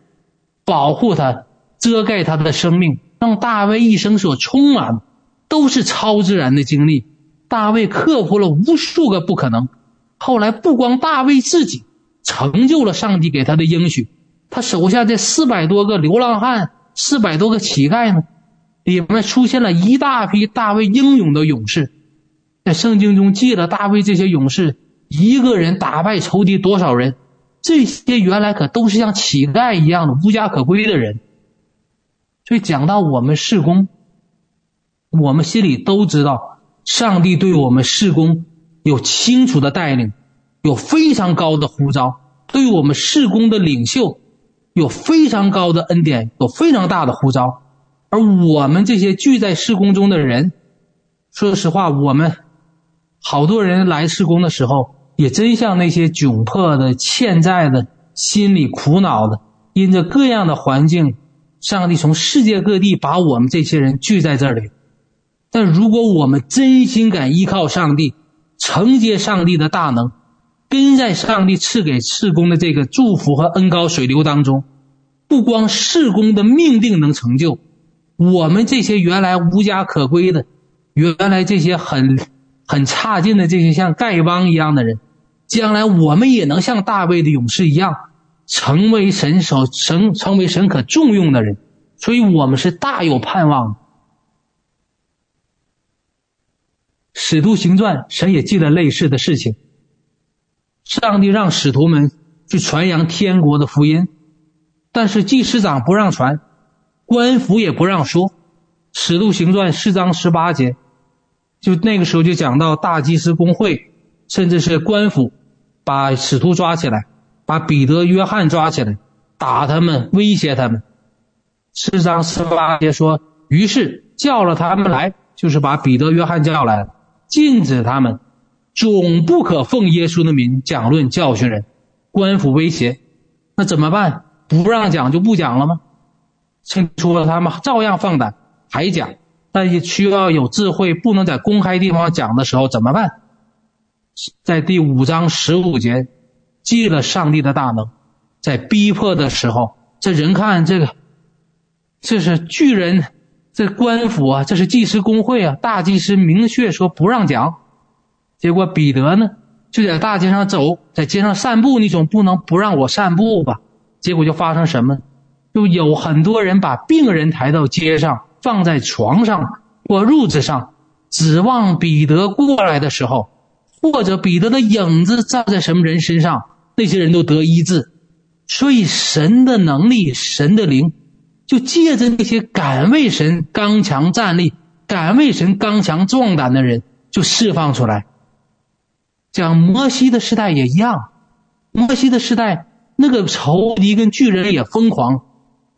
保护他，遮盖他的生命，让大卫一生所充满都是超自然的经历。大卫克服了无数个不可能。后来不光大卫自己。成就了上帝给他的应许，他手下这四百多个流浪汉，四百多个乞丐呢，里面出现了一大批大卫英勇的勇士，在圣经中记了大卫这些勇士一个人打败仇敌多少人，这些原来可都是像乞丐一样的无家可归的人，所以讲到我们事工，我们心里都知道，上帝对我们事工有清楚的带领。有非常高的呼召，对于我们事工的领袖，有非常高的恩典，有非常大的呼召。而我们这些聚在事工中的人，说实话，我们好多人来事工的时候，也真像那些窘迫的、欠债的、心里苦恼的，因着各样的环境，上帝从世界各地把我们这些人聚在这里。但如果我们真心敢依靠上帝，承接上帝的大能。跟在上帝赐给事工的这个祝福和恩高水流当中，不光事工的命定能成就，我们这些原来无家可归的，原来这些很很差劲的这些像丐帮一样的人，将来我们也能像大卫的勇士一样，成为神所成成为神可重用的人，所以我们是大有盼望。使徒行传，神也记得类似的事情。上帝让使徒们去传扬天国的福音，但是祭司长不让传，官府也不让说。使徒行传四章十八节，就那个时候就讲到大祭司公会，甚至是官府，把使徒抓起来，把彼得、约翰抓起来，打他们，威胁他们。四章十八节说，于是叫了他们来，就是把彼得、约翰叫来了，禁止他们。总不可奉耶稣的名讲论教训人，官府威胁，那怎么办？不让讲就不讲了吗？清楚了，他们照样放胆还讲，但也需要有智慧，不能在公开地方讲的时候怎么办？在第五章十五节记了上帝的大能，在逼迫的时候，这人看这个，这是巨人，这官府啊，这是祭司工会啊，大祭司明确说不让讲。结果彼得呢，就在大街上走，在街上散步，你总不能不让我散步吧？结果就发生什么？就有很多人把病人抬到街上，放在床上或褥子上，指望彼得过来的时候，或者彼得的影子照在什么人身上，那些人都得医治。所以神的能力，神的灵，就借着那些敢为神刚强站立、敢为神刚强壮胆的人，就释放出来。讲摩西的时代也一样，摩西的时代那个仇敌跟巨人也疯狂，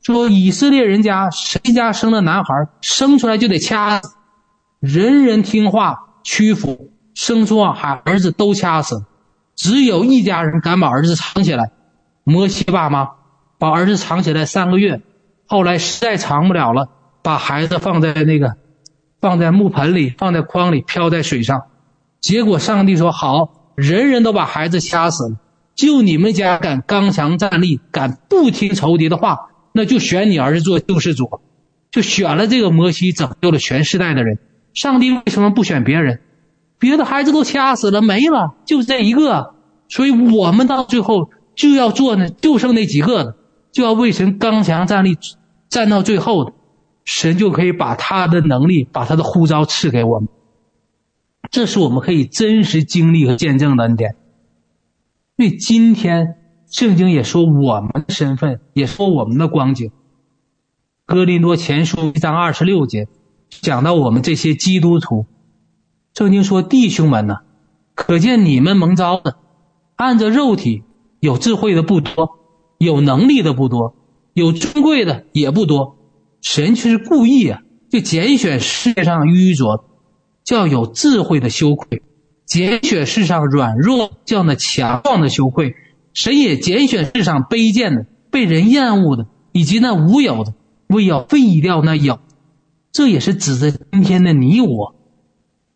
说以色列人家谁家生的男孩生出来就得掐死，人人听话屈服，生出啊孩儿子都掐死，只有一家人敢把儿子藏起来，摩西爸妈把儿子藏起来三个月，后来实在藏不了了，把孩子放在那个放在木盆里，放在筐里，飘在水上。结果上帝说好，人人都把孩子掐死了，就你们家敢刚强站立，敢不听仇敌的话，那就选你儿子做救世主，就选了这个摩西，拯救了全世代的人。上帝为什么不选别人？别的孩子都掐死了，没了，就这一个。所以我们到最后就要做呢，就剩那几个了，就要为神刚强站立，站到最后的，神就可以把他的能力，把他的呼召赐给我们。这是我们可以真实经历和见证的恩典。因为今天圣经也说我们的身份，也说我们的光景。哥林多前书一章二十六节讲到我们这些基督徒，圣经说弟兄们呐，可见你们蒙召的。按着肉体，有智慧的不多，有能力的不多，有尊贵的也不多。神却是故意啊，就拣选世界上愚拙，叫有智慧的羞愧；拣选世上软弱，叫那强壮的羞愧。神也拣选世上卑贱的、被人厌恶的，以及那无有的，为要废掉那有。这也是指着今天的你我，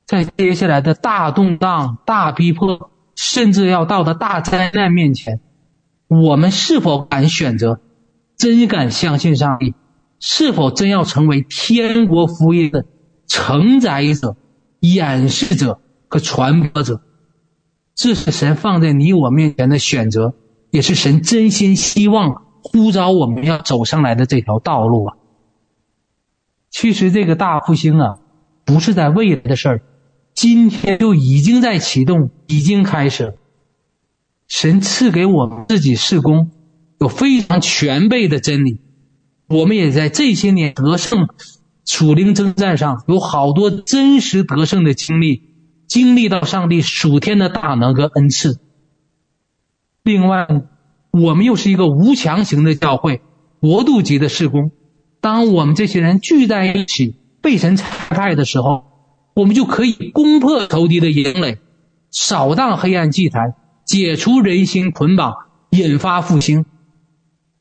在接下来的大动荡、大逼迫。甚至要到的大灾难面前，我们是否敢选择，真敢相信上帝？是否真要成为天国福音的承载者、演示者和传播者？这是神放在你我面前的选择，也是神真心希望呼召我们要走上来的这条道路啊！其实这个大复兴啊，不是在未来的事儿。今天就已经在启动，已经开始。神赐给我们自己事工，有非常全备的真理。我们也在这些年得胜、属灵征战上有好多真实得胜的经历，经历到上帝属天的大能和恩赐。另外，我们又是一个无强型的教会，国度级的事工。当我们这些人聚在一起，被神差派的时候。我们就可以攻破仇敌的营垒，扫荡黑暗祭坛，解除人心捆绑，引发复兴。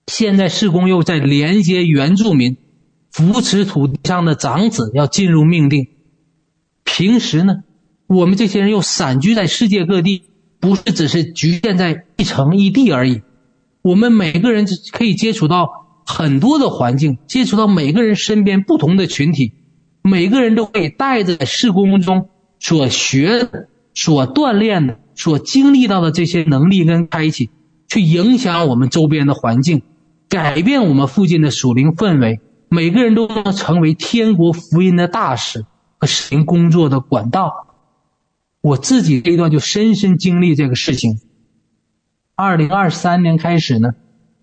现在世公又在连接原住民，扶持土地上的长子要进入命定。平时呢，我们这些人又散居在世界各地，不是只是局限在一城一地而已。我们每个人可以接触到很多的环境，接触到每个人身边不同的群体。每个人都可以带着事工中所学、所锻炼的、所经历到的这些能力跟开启，去影响我们周边的环境，改变我们附近的属灵氛围。每个人都能成为天国福音的大使和使命工作的管道。我自己这一段就深深经历这个事情。二零二三年开始呢，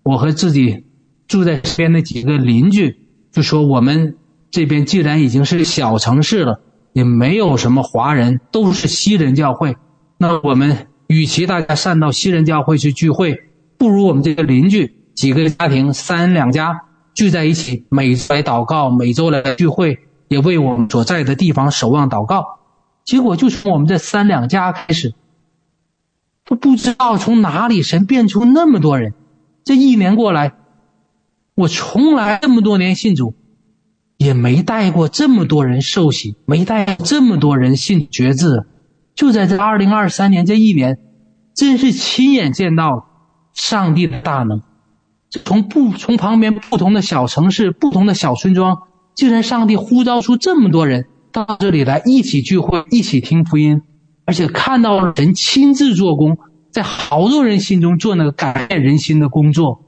我和自己住在身边的几个邻居就说我们。这边既然已经是小城市了，也没有什么华人，都是西人教会。那我们与其大家散到西人教会去聚会，不如我们这个邻居几个家庭三两家聚在一起，每周来祷告，每周来聚会，也为我们所在的地方守望祷告。结果就从我们这三两家开始，都不知道从哪里神变出那么多人。这一年过来，我从来这么多年信主。也没带过这么多人受洗，没带这么多人信觉志。就在这二零二三年这一年，真是亲眼见到上帝的大能。从不从旁边不同的小城市、不同的小村庄，竟然上帝呼召出这么多人到这里来一起聚会、一起听福音，而且看到了神亲自做工，在好多人心中做那个改变人心的工作。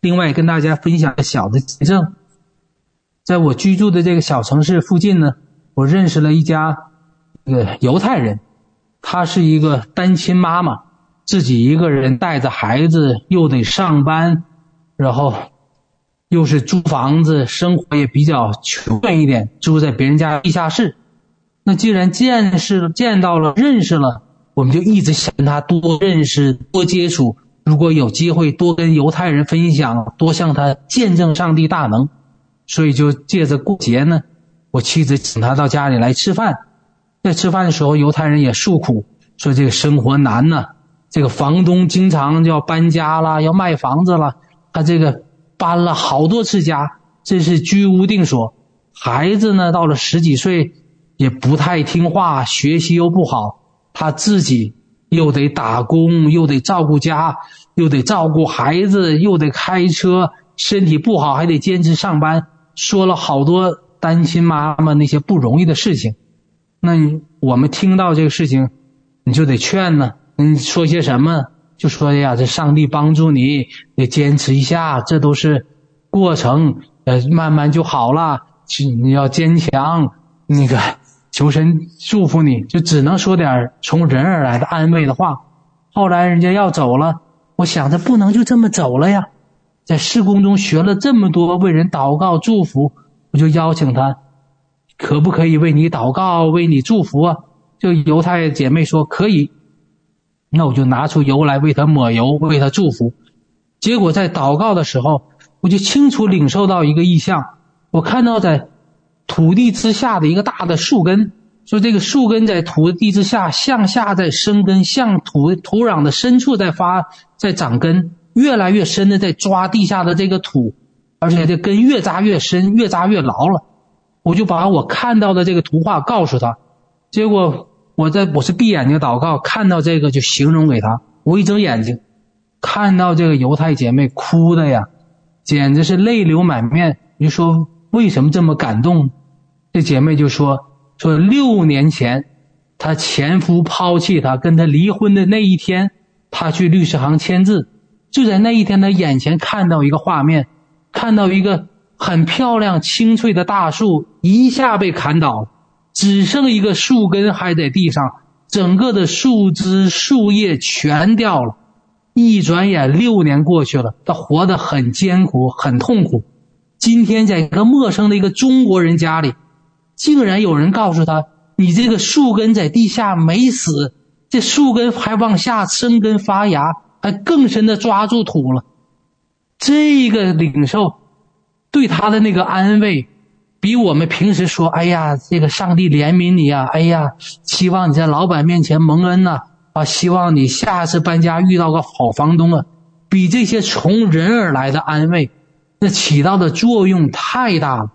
另外，跟大家分享个小的见证。在我居住的这个小城市附近呢，我认识了一家这个犹太人，她是一个单亲妈妈，自己一个人带着孩子，又得上班，然后又是租房子，生活也比较穷一点，住在别人家地下室。那既然见识见到了，认识了，我们就一直想跟他多认识、多接触。如果有机会，多跟犹太人分享，多向他见证上帝大能。所以就借着过节呢，我妻子请他到家里来吃饭。在吃饭的时候，犹太人也诉苦，说这个生活难呐，这个房东经常要搬家了，要卖房子了。他这个搬了好多次家，真是居无定所。孩子呢，到了十几岁也不太听话，学习又不好，他自己又得打工，又得照顾家，又得照顾孩子，又得开车，身体不好还得坚持上班，说了好多单亲妈妈那些不容易的事情。那我们听到这个事情，你就得劝呢。你说些什么？就说呀，这上帝帮助你，得坚持一下，这都是过程，呃，慢慢就好了。你要坚强，那个求神祝福你，就只能说点从人而来的安慰的话。后来人家要走了，我想着不能就这么走了呀。在事工中学了这么多，为人祷告祝福，我就邀请他，可不可以为你祷告，为你祝福啊？就犹太姐妹说可以，那我就拿出油来为他抹油，为他祝福。结果在祷告的时候，我就清楚领受到一个异象。我看到在土地之下的一个大的树根，说这个树根在土地之下向下在生根，向土土壤的深处在发在长根，越来越深的在抓地下的这个土，而且这根越扎越深，越扎越牢了。我就把我看到的这个图画告诉他，结果我在我是闭眼睛祷告，看到这个就形容给他。我一睁眼睛，看到这个犹太姐妹哭的呀，简直是泪流满面。你说。为什么这么感动？这姐妹就说：“说六年前，她前夫抛弃她，跟她离婚的那一天，她去律师行签字，就在那一天，他眼前看到一个画面，看到一个很漂亮、清翠的大树一下被砍倒，只剩一个树根还在地上，整个的树枝、树叶全掉了。一转眼，六年过去了，他活得很艰苦，很痛苦。”今天在一个陌生的一个中国人家里，竟然有人告诉他：“你这个树根在地下没死，这树根还往下生根发芽，还更深的抓住土了。”这个领受对他的那个安慰，比我们平时说：“哎呀，这个上帝怜悯你啊！哎呀，希望你在老板面前蒙恩呐！啊，希望你下次搬家遇到个好房东啊！”比这些从人而来的安慰。那起到的作用太大了。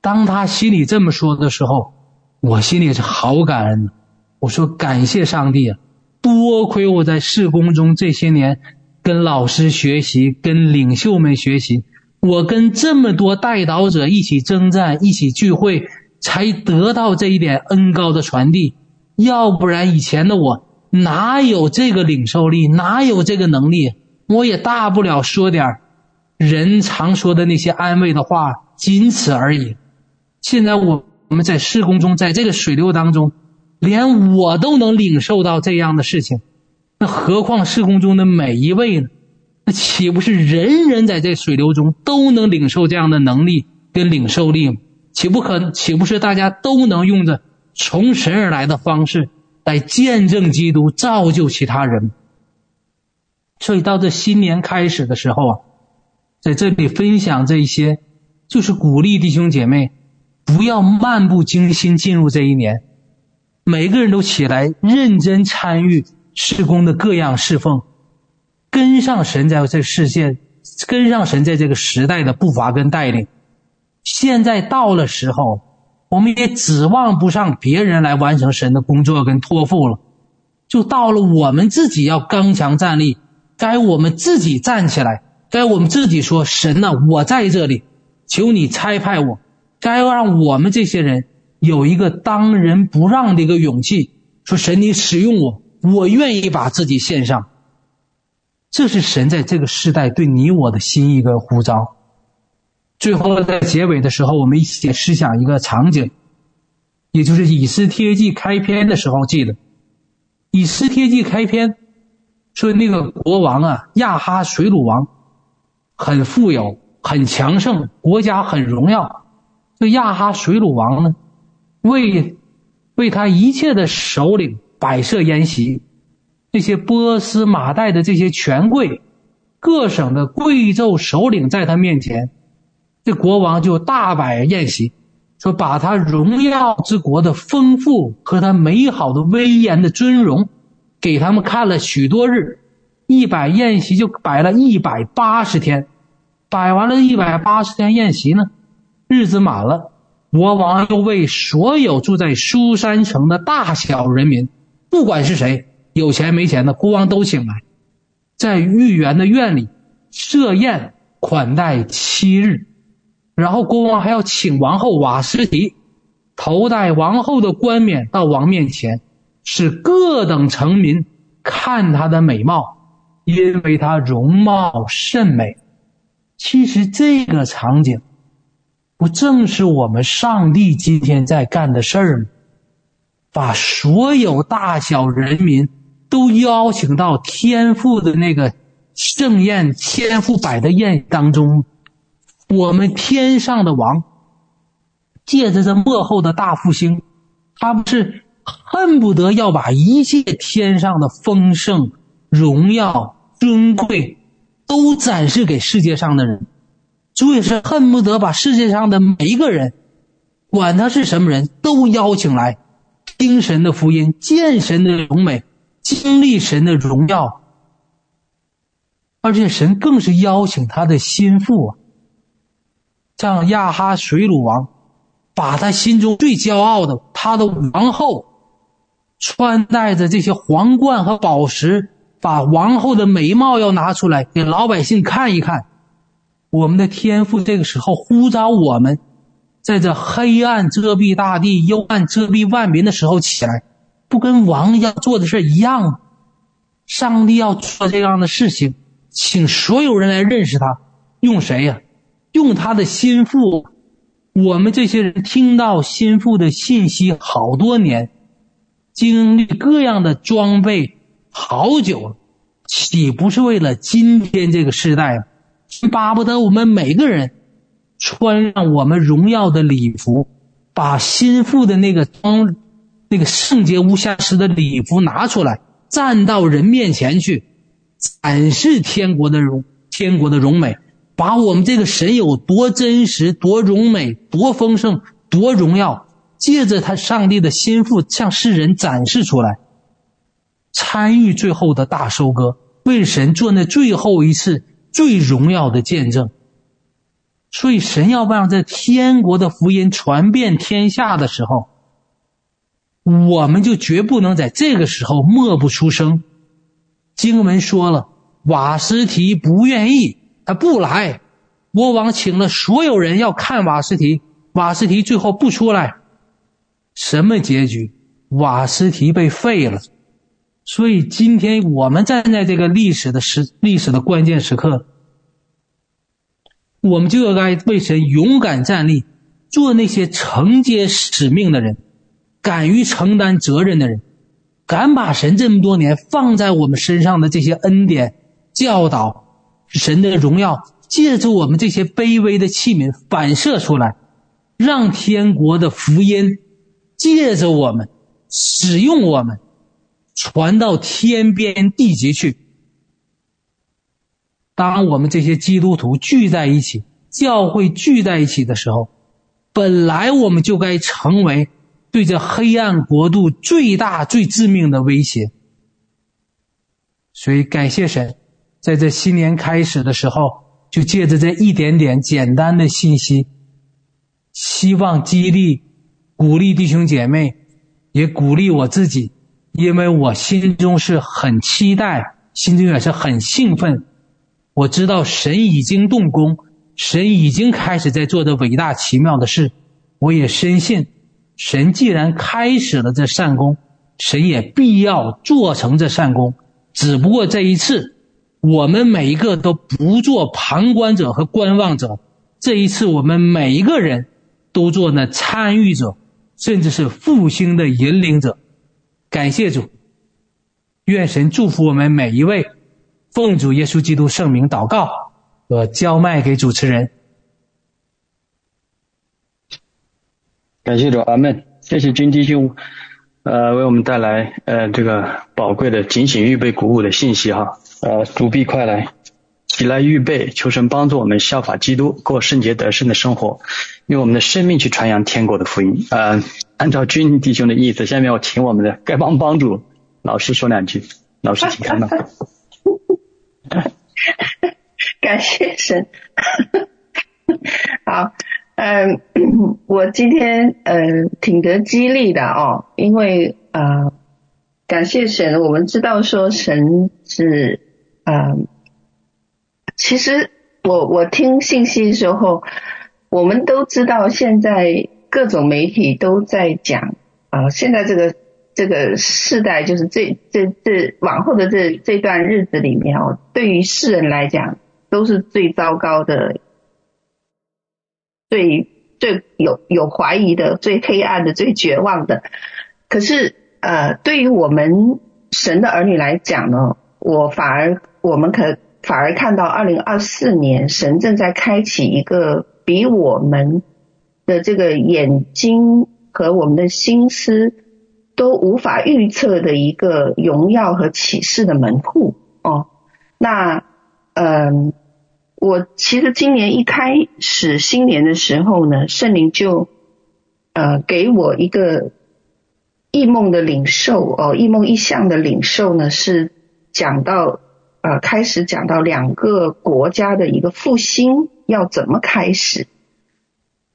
当他心里这么说的时候，我心里是好感恩。我说感谢上帝啊！多亏我在事工中这些年跟老师学习，跟领袖们学习，我跟这么多代导者一起征战，一起聚会，才得到这一点恩高的传递。要不然以前的我哪有这个领受力，哪有这个能力？我也大不了说点人常说的那些安慰的话，仅此而已。现在我我们在事工中，在这个水流当中，连我都能领受到这样的事情，那何况事工中的每一位呢？那岂不是人人在这水流中都能领受这样的能力跟领受力吗？岂不可？岂不是大家都能用着从神而来的方式来见证基督，造就其他人？所以到这新年开始的时候啊。在这里分享这些，就是鼓励弟兄姐妹，不要漫不经心进入这一年，每个人都起来认真参与事工的各样侍奉，跟上神在这世界，跟上神在这个时代的步伐跟带领。现在到了时候，我们也指望不上别人来完成神的工作跟托付了，就到了我们自己要刚强站立，该我们自己站起来。该我们自己说：“神呐，我在这里，求你差派我。”该让我们这些人有一个当仁不让的一个勇气，说：“神，你使用我，我愿意把自己献上。”这是神在这个时代对你我的心意跟呼召。最后在结尾的时候，我们一起思想一个场景，也就是以斯帖记开篇的时候记得，以斯帖记开篇说那个国王啊，亚哈水鲁王。很富有，很强盛，国家很荣耀。这亚哈水鲁王呢，为为他一切的首领摆设宴席，这些波斯马代的这些权贵，各省的贵胄首领在他面前，这国王就大摆宴席，说把他荣耀之国的丰富和他美好的威严的尊荣，给他们看了许多日。一摆宴席就摆了一百八十天，摆完了一百八十天宴席呢，日子满了，国王又为所有住在苏珊城的大小人民，不管是谁，有钱没钱的，国王都请来，在御园的院里设宴款待七日，然后国王还要请王后瓦斯提头戴王后的冠冕到王面前，使各等臣民看她的美貌，因为她容貌甚美。其实这个场景，不正是我们上帝今天在干的事儿吗？把所有大小人民都邀请到天父的那个盛宴、千夫百的宴当中，我们天上的王，借着这幕后的大复兴，他不是恨不得要把一切天上的丰盛、荣耀、尊贵都展示给世界上的人，主也是恨不得把世界上的每一个人，管他是什么人都邀请来。听神的福音，见神的荣美，经历神的荣耀，而且神更是邀请他的心腹啊，像亚哈水鲁王，把他心中最骄傲的他的王后，穿戴着这些皇冠和宝石，把王后的美貌要拿出来给老百姓看一看。我们的天父这个时候呼召我们。在这黑暗遮蔽大地、幽暗遮蔽万民的时候起来，不跟王要做的事一样吗？上帝要做这样的事情，请所有人来认识他，用谁呀？用他的心腹。我们这些人听到心腹的信息好多年，经历各样的装备好久了，岂不是为了今天这个时代吗？巴不得我们每个人。穿上我们荣耀的礼服，把心腹的那个装、那个圣洁无瑕疵的礼服拿出来，站到人面前去，展示天国的荣、天国的荣美，把我们这个神有多真实、多荣美、多丰盛、多荣耀，借着他上帝的心腹向世人展示出来，参与最后的大收割，为神做那最后一次最荣耀的见证。所以，神要不让这天国的福音传遍天下的时候，我们就绝不能在这个时候默不出声。经文说了，瓦斯提不愿意，他不来。国王请了所有人要看瓦斯提，瓦斯提最后不出来，什么结局？瓦斯提被废了。所以，今天我们站在这个历史的时历史的关键时刻。我们就要该为神勇敢站立，做那些承接使命的人，敢于承担责任的人，敢把神这么多年放在我们身上的这些恩典、教导、神的荣耀，借助我们这些卑微的器皿反射出来，让天国的福音借着我们使用我们，传到天边地极去。当我们这些基督徒聚在一起，教会聚在一起的时候，本来我们就该成为对这黑暗国度最大、最致命的威胁。所以，感谢神，在这新年开始的时候，就借着这一点点简单的信息，希望激励、鼓励弟兄姐妹，也鼓励我自己，因为我心中是很期待，心中也是很兴奋。我知道神已经动工，神已经开始在做的伟大奇妙的事。我也深信，神既然开始了这善功，神也必要做成这善功。只不过这一次，我们每一个都不做旁观者和观望者，这一次我们每一个人都做那参与者，甚至是复兴的引领者。感谢主，愿神祝福我们每一位。奉主耶稣基督圣名祷告，我交麦给主持人。感谢主，阿门。谢谢军弟兄，呃，为我们带来呃这个宝贵的警醒、预备、鼓舞的信息哈。呃，主必快来，起来预备，求神帮助我们效法基督，过圣洁得胜的生活，用我们的生命去传扬天国的福音。呃，按照君弟兄的意思，下面我请我们的丐帮帮主老师说两句。老师，请看到。感谢神，好，嗯，我今天嗯挺得激励的哦，因为呃，感谢神，我们知道说神是啊、呃，其实我我听信息的时候，我们都知道现在各种媒体都在讲啊、现在这个这个世代就是这这这往后的这这段日子里面哦，对于世人来讲都是最糟糕的，最最有有怀疑的，最黑暗的，最绝望的，可是。呃，对于我们神的儿女来讲呢，我反而我们可反而看到，二零二四年神正在开启一个比我们的这个眼睛和我们的心思都无法预测的一个荣耀和启示的门户哦。那嗯、我其实今年一开始新年的时候呢，圣灵就呃给我一个。异梦的领受哦，异梦异象的领受呢，是讲到呃，开始讲到两个国家的一个复兴要怎么开始。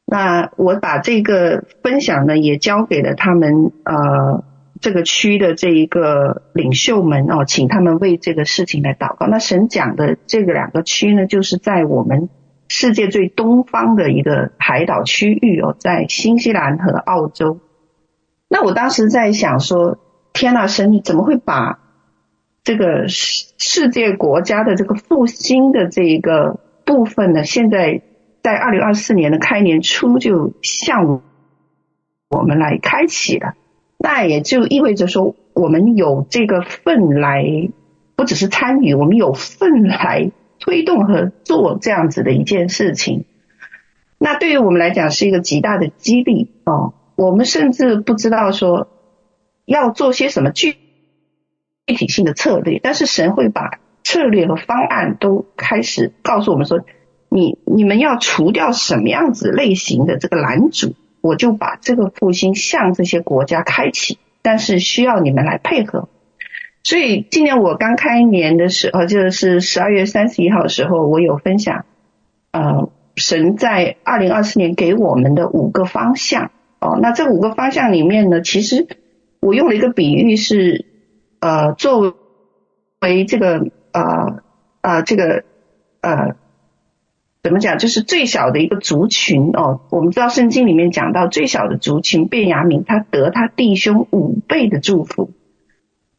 那我把这个分享呢，也交给了他们呃这个区的这一个领袖们哦，请他们为这个事情来祷告。那神讲的这个两个区呢，就是在我们世界最东方的一个海岛区域哦，在新西兰和澳洲。那我当时在想说，天呐，神你怎么会把这个世世界国家的这个复兴的这一个部分呢？现在在二零二四年的开年初就向我们来开启了，那也就意味着说，我们有这个份来，不只是参与，我们有份来推动和做这样子的一件事情。那对于我们来讲是一个极大的激励哦。我们甚至不知道说要做些什么具具体性的策略，但是神会把策略和方案都开始告诉我们说，你你们要除掉什么样子类型的这个拦阻，我就把这个复兴向这些国家开启，但是需要你们来配合。所以今年我刚开年的时候，就是十二月三十一号的时候，我有分享，呃，神在二零二四年给我们的五个方向。哦，那这五个方向里面呢，其实我用了一个比喻是，呃，作为这个呃呃这个呃怎么讲，就是最小的一个族群哦。我们知道圣经里面讲到最小的族群便雅悯，他得他弟兄五倍的祝福。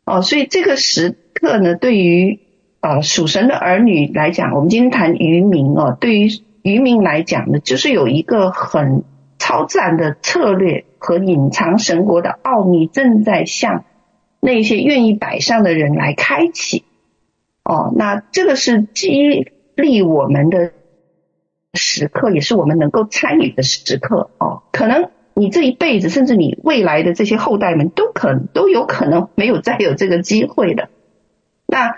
哦，所以这个时刻呢，对于呃属神的儿女来讲，我们今天谈渔民哦，对于渔民来讲呢，就是有一个很。超自然的策略和隐藏神国的奥秘正在向那些愿意摆上的人来开启。哦，那这个是激励我们的时刻，也是我们能够参与的时刻。哦，可能你这一辈子，甚至你未来的这些后代们，都可能都有可能没有再有这个机会的。那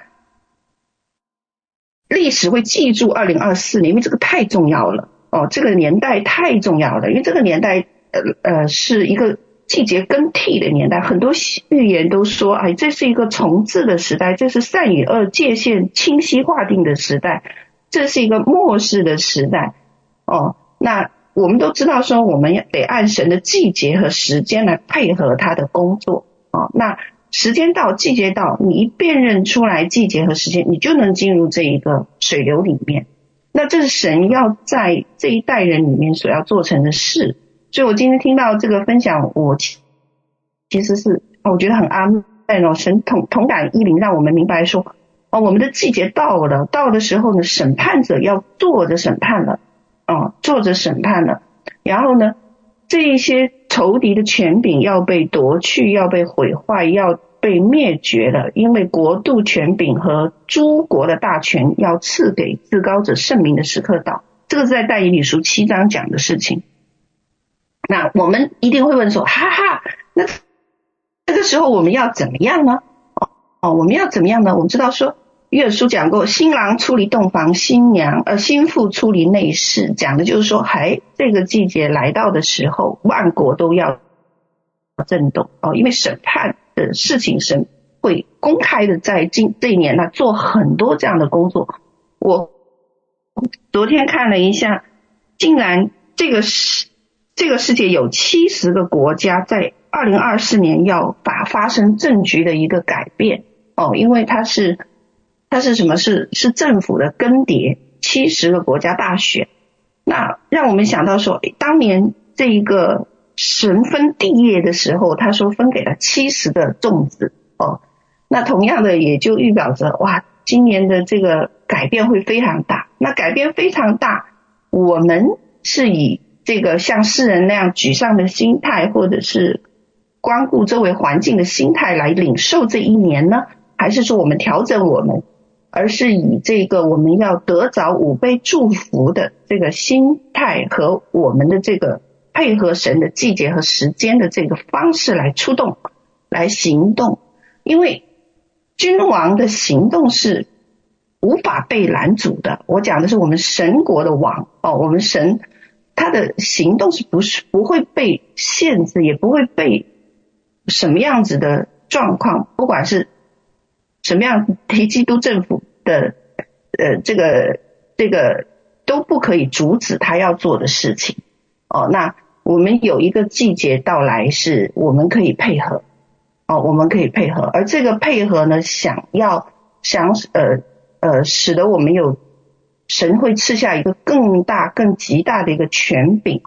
历史会记住二零二四年，因为这个太重要了。哦，这个年代太重要了，因为这个年代呃呃是一个季节更替的年代，很多预言都说，哎，这是一个重置的时代，这是善与恶界限清晰划定的时代，这是一个末世的时代。哦，那我们都知道说，我们得按神的季节和时间来配合他的工作。哦，那时间到，季节到，你一辨认出来季节和时间，你就能进入这一个水流里面。那这是神要在这一代人里面所要做成的事，所以我今天听到这个分享，我其其实是我觉得很安慰哦。神同同感一灵，让我们明白说，哦，我们的季节到了，到的时候呢，审判者要坐着审判了，哦，坐着审判了，然后呢，这一些仇敌的权柄要被夺去，要被毁坏，要。被灭绝了，因为国度权柄和诸国的大权要赐给至高者圣名的时刻到。这个是在但以理书七章讲的事情。那我们一定会问说，哈哈，那这个时候我们要怎么样呢？哦，我们要怎么样呢？我们知道说，约书讲过，新郎出离洞房，新娘呃新妇出离内室，讲的就是说，还这个季节来到的时候，万国都要震动哦，因为审判。的事情，神会公开的在今这一年呢做很多这样的工作。我昨天看了一下，竟然这个是这个世界有七十个国家在二零二四年要把发生政局的一个改变哦，因为它是它是什么？是是政府的更迭，七十个国家大选。那让我们想到说，当年这一个神分地业的时候，他说分给了七十个粽子哦。那同样的也就预表着哇，今年的这个改变会非常大。那改变非常大，我们是以这个像世人那样沮丧的心态，或者是光顾周围环境的心态来领受这一年呢？还是说我们调整我们？而是以这个我们要得着五倍祝福的这个心态和我们的这个配合神的季节和时间的这个方式来出动、来行动，因为君王的行动是无法被拦阻的。我讲的是我们神国的王哦，我们神他的行动是不是不会被限制，也不会被什么样子的状况，不管是。什么样敌基督政府的呃这个这个都不可以阻止他要做的事情哦。那我们有一个季节到来，是我们可以配合哦，我们可以配合。而这个配合呢，想要想呃呃，使得我们有神会赐下一个更大更极大的一个权柄，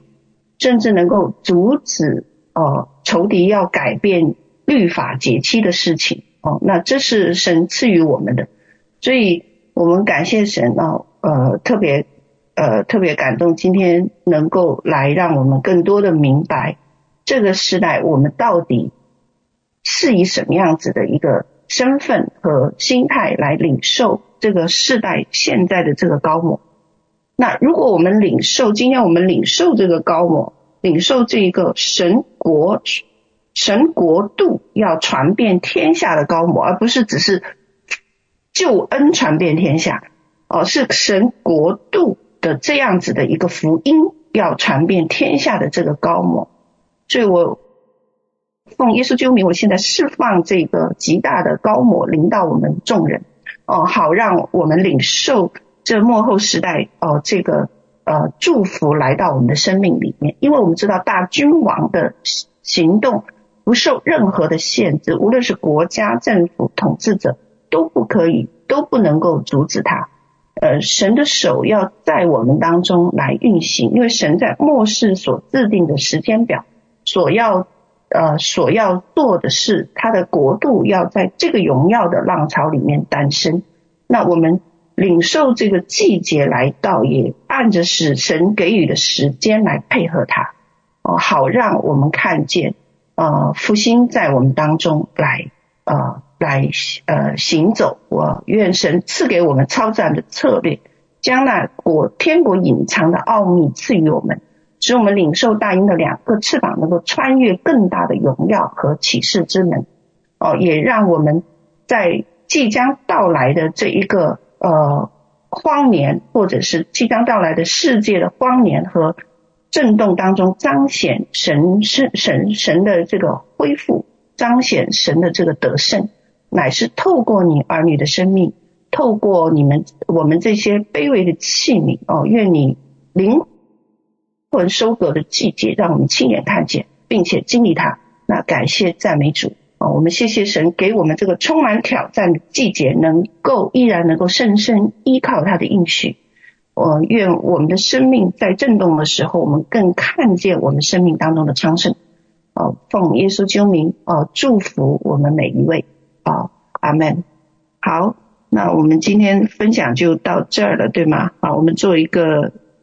甚至能够阻止哦、呃、仇敌要改变律法节期的事情。哦，那这是神赐予我们的，所以我们感谢神哦，呃，特别呃特别感动，今天能够来让我们更多的明白这个时代我们到底是以什么样子的一个身份和心态来领受这个世代现在的这个高模。那如果我们领受，今天我们领受这个高模，领受这一个神国。神国度要传遍天下的高模，而不是只是救恩传遍天下哦，是神国度的这样子的一个福音要传遍天下的这个高模。所以我奉耶稣救名，我现在释放这个极大的膏抹临到我们众人哦，好让我们领受这末后时代哦这个呃祝福来到我们的生命里面，因为我们知道大君王的行动。不受任何的限制，无论是国家、政府、统治者，都不可以，都不能够阻止他。呃，神的手要在我们当中来运行，因为神在末世所制定的时间表，所要呃所要做的事，他的国度要在这个荣耀的浪潮里面诞生。那我们领受这个季节来到，也按着使神给予的时间来配合他，哦，好让我们看见。呃，复兴在我们当中来，呃，来呃行走。我愿神赐给我们超自然的策略，将那国天国隐藏的奥秘赐予我们，使我们领受大鹰的两个翅膀，能够穿越更大的荣耀和启示之门。哦、也让我们在即将到来的这一个呃荒年，或者是即将到来的世界的荒年和。震动当中彰显神神神神的这个恢复，彰显神的这个得胜，乃是透过你儿女的生命，透过你们我们这些卑微的器皿哦，愿你灵魂收割的季节，让我们亲眼看见，并且经历它。那感谢赞美主哦，我们谢谢神给我们这个充满挑战的季节，能够依然能够深深依靠他的应许。我愿我们的生命在震动的时候，我们更看见我们生命当中的昌盛。哦，奉耶稣救名，哦，祝福我们每一位。哦，阿门。好，那我们今天分享就到这儿了，对吗？好，我们做一个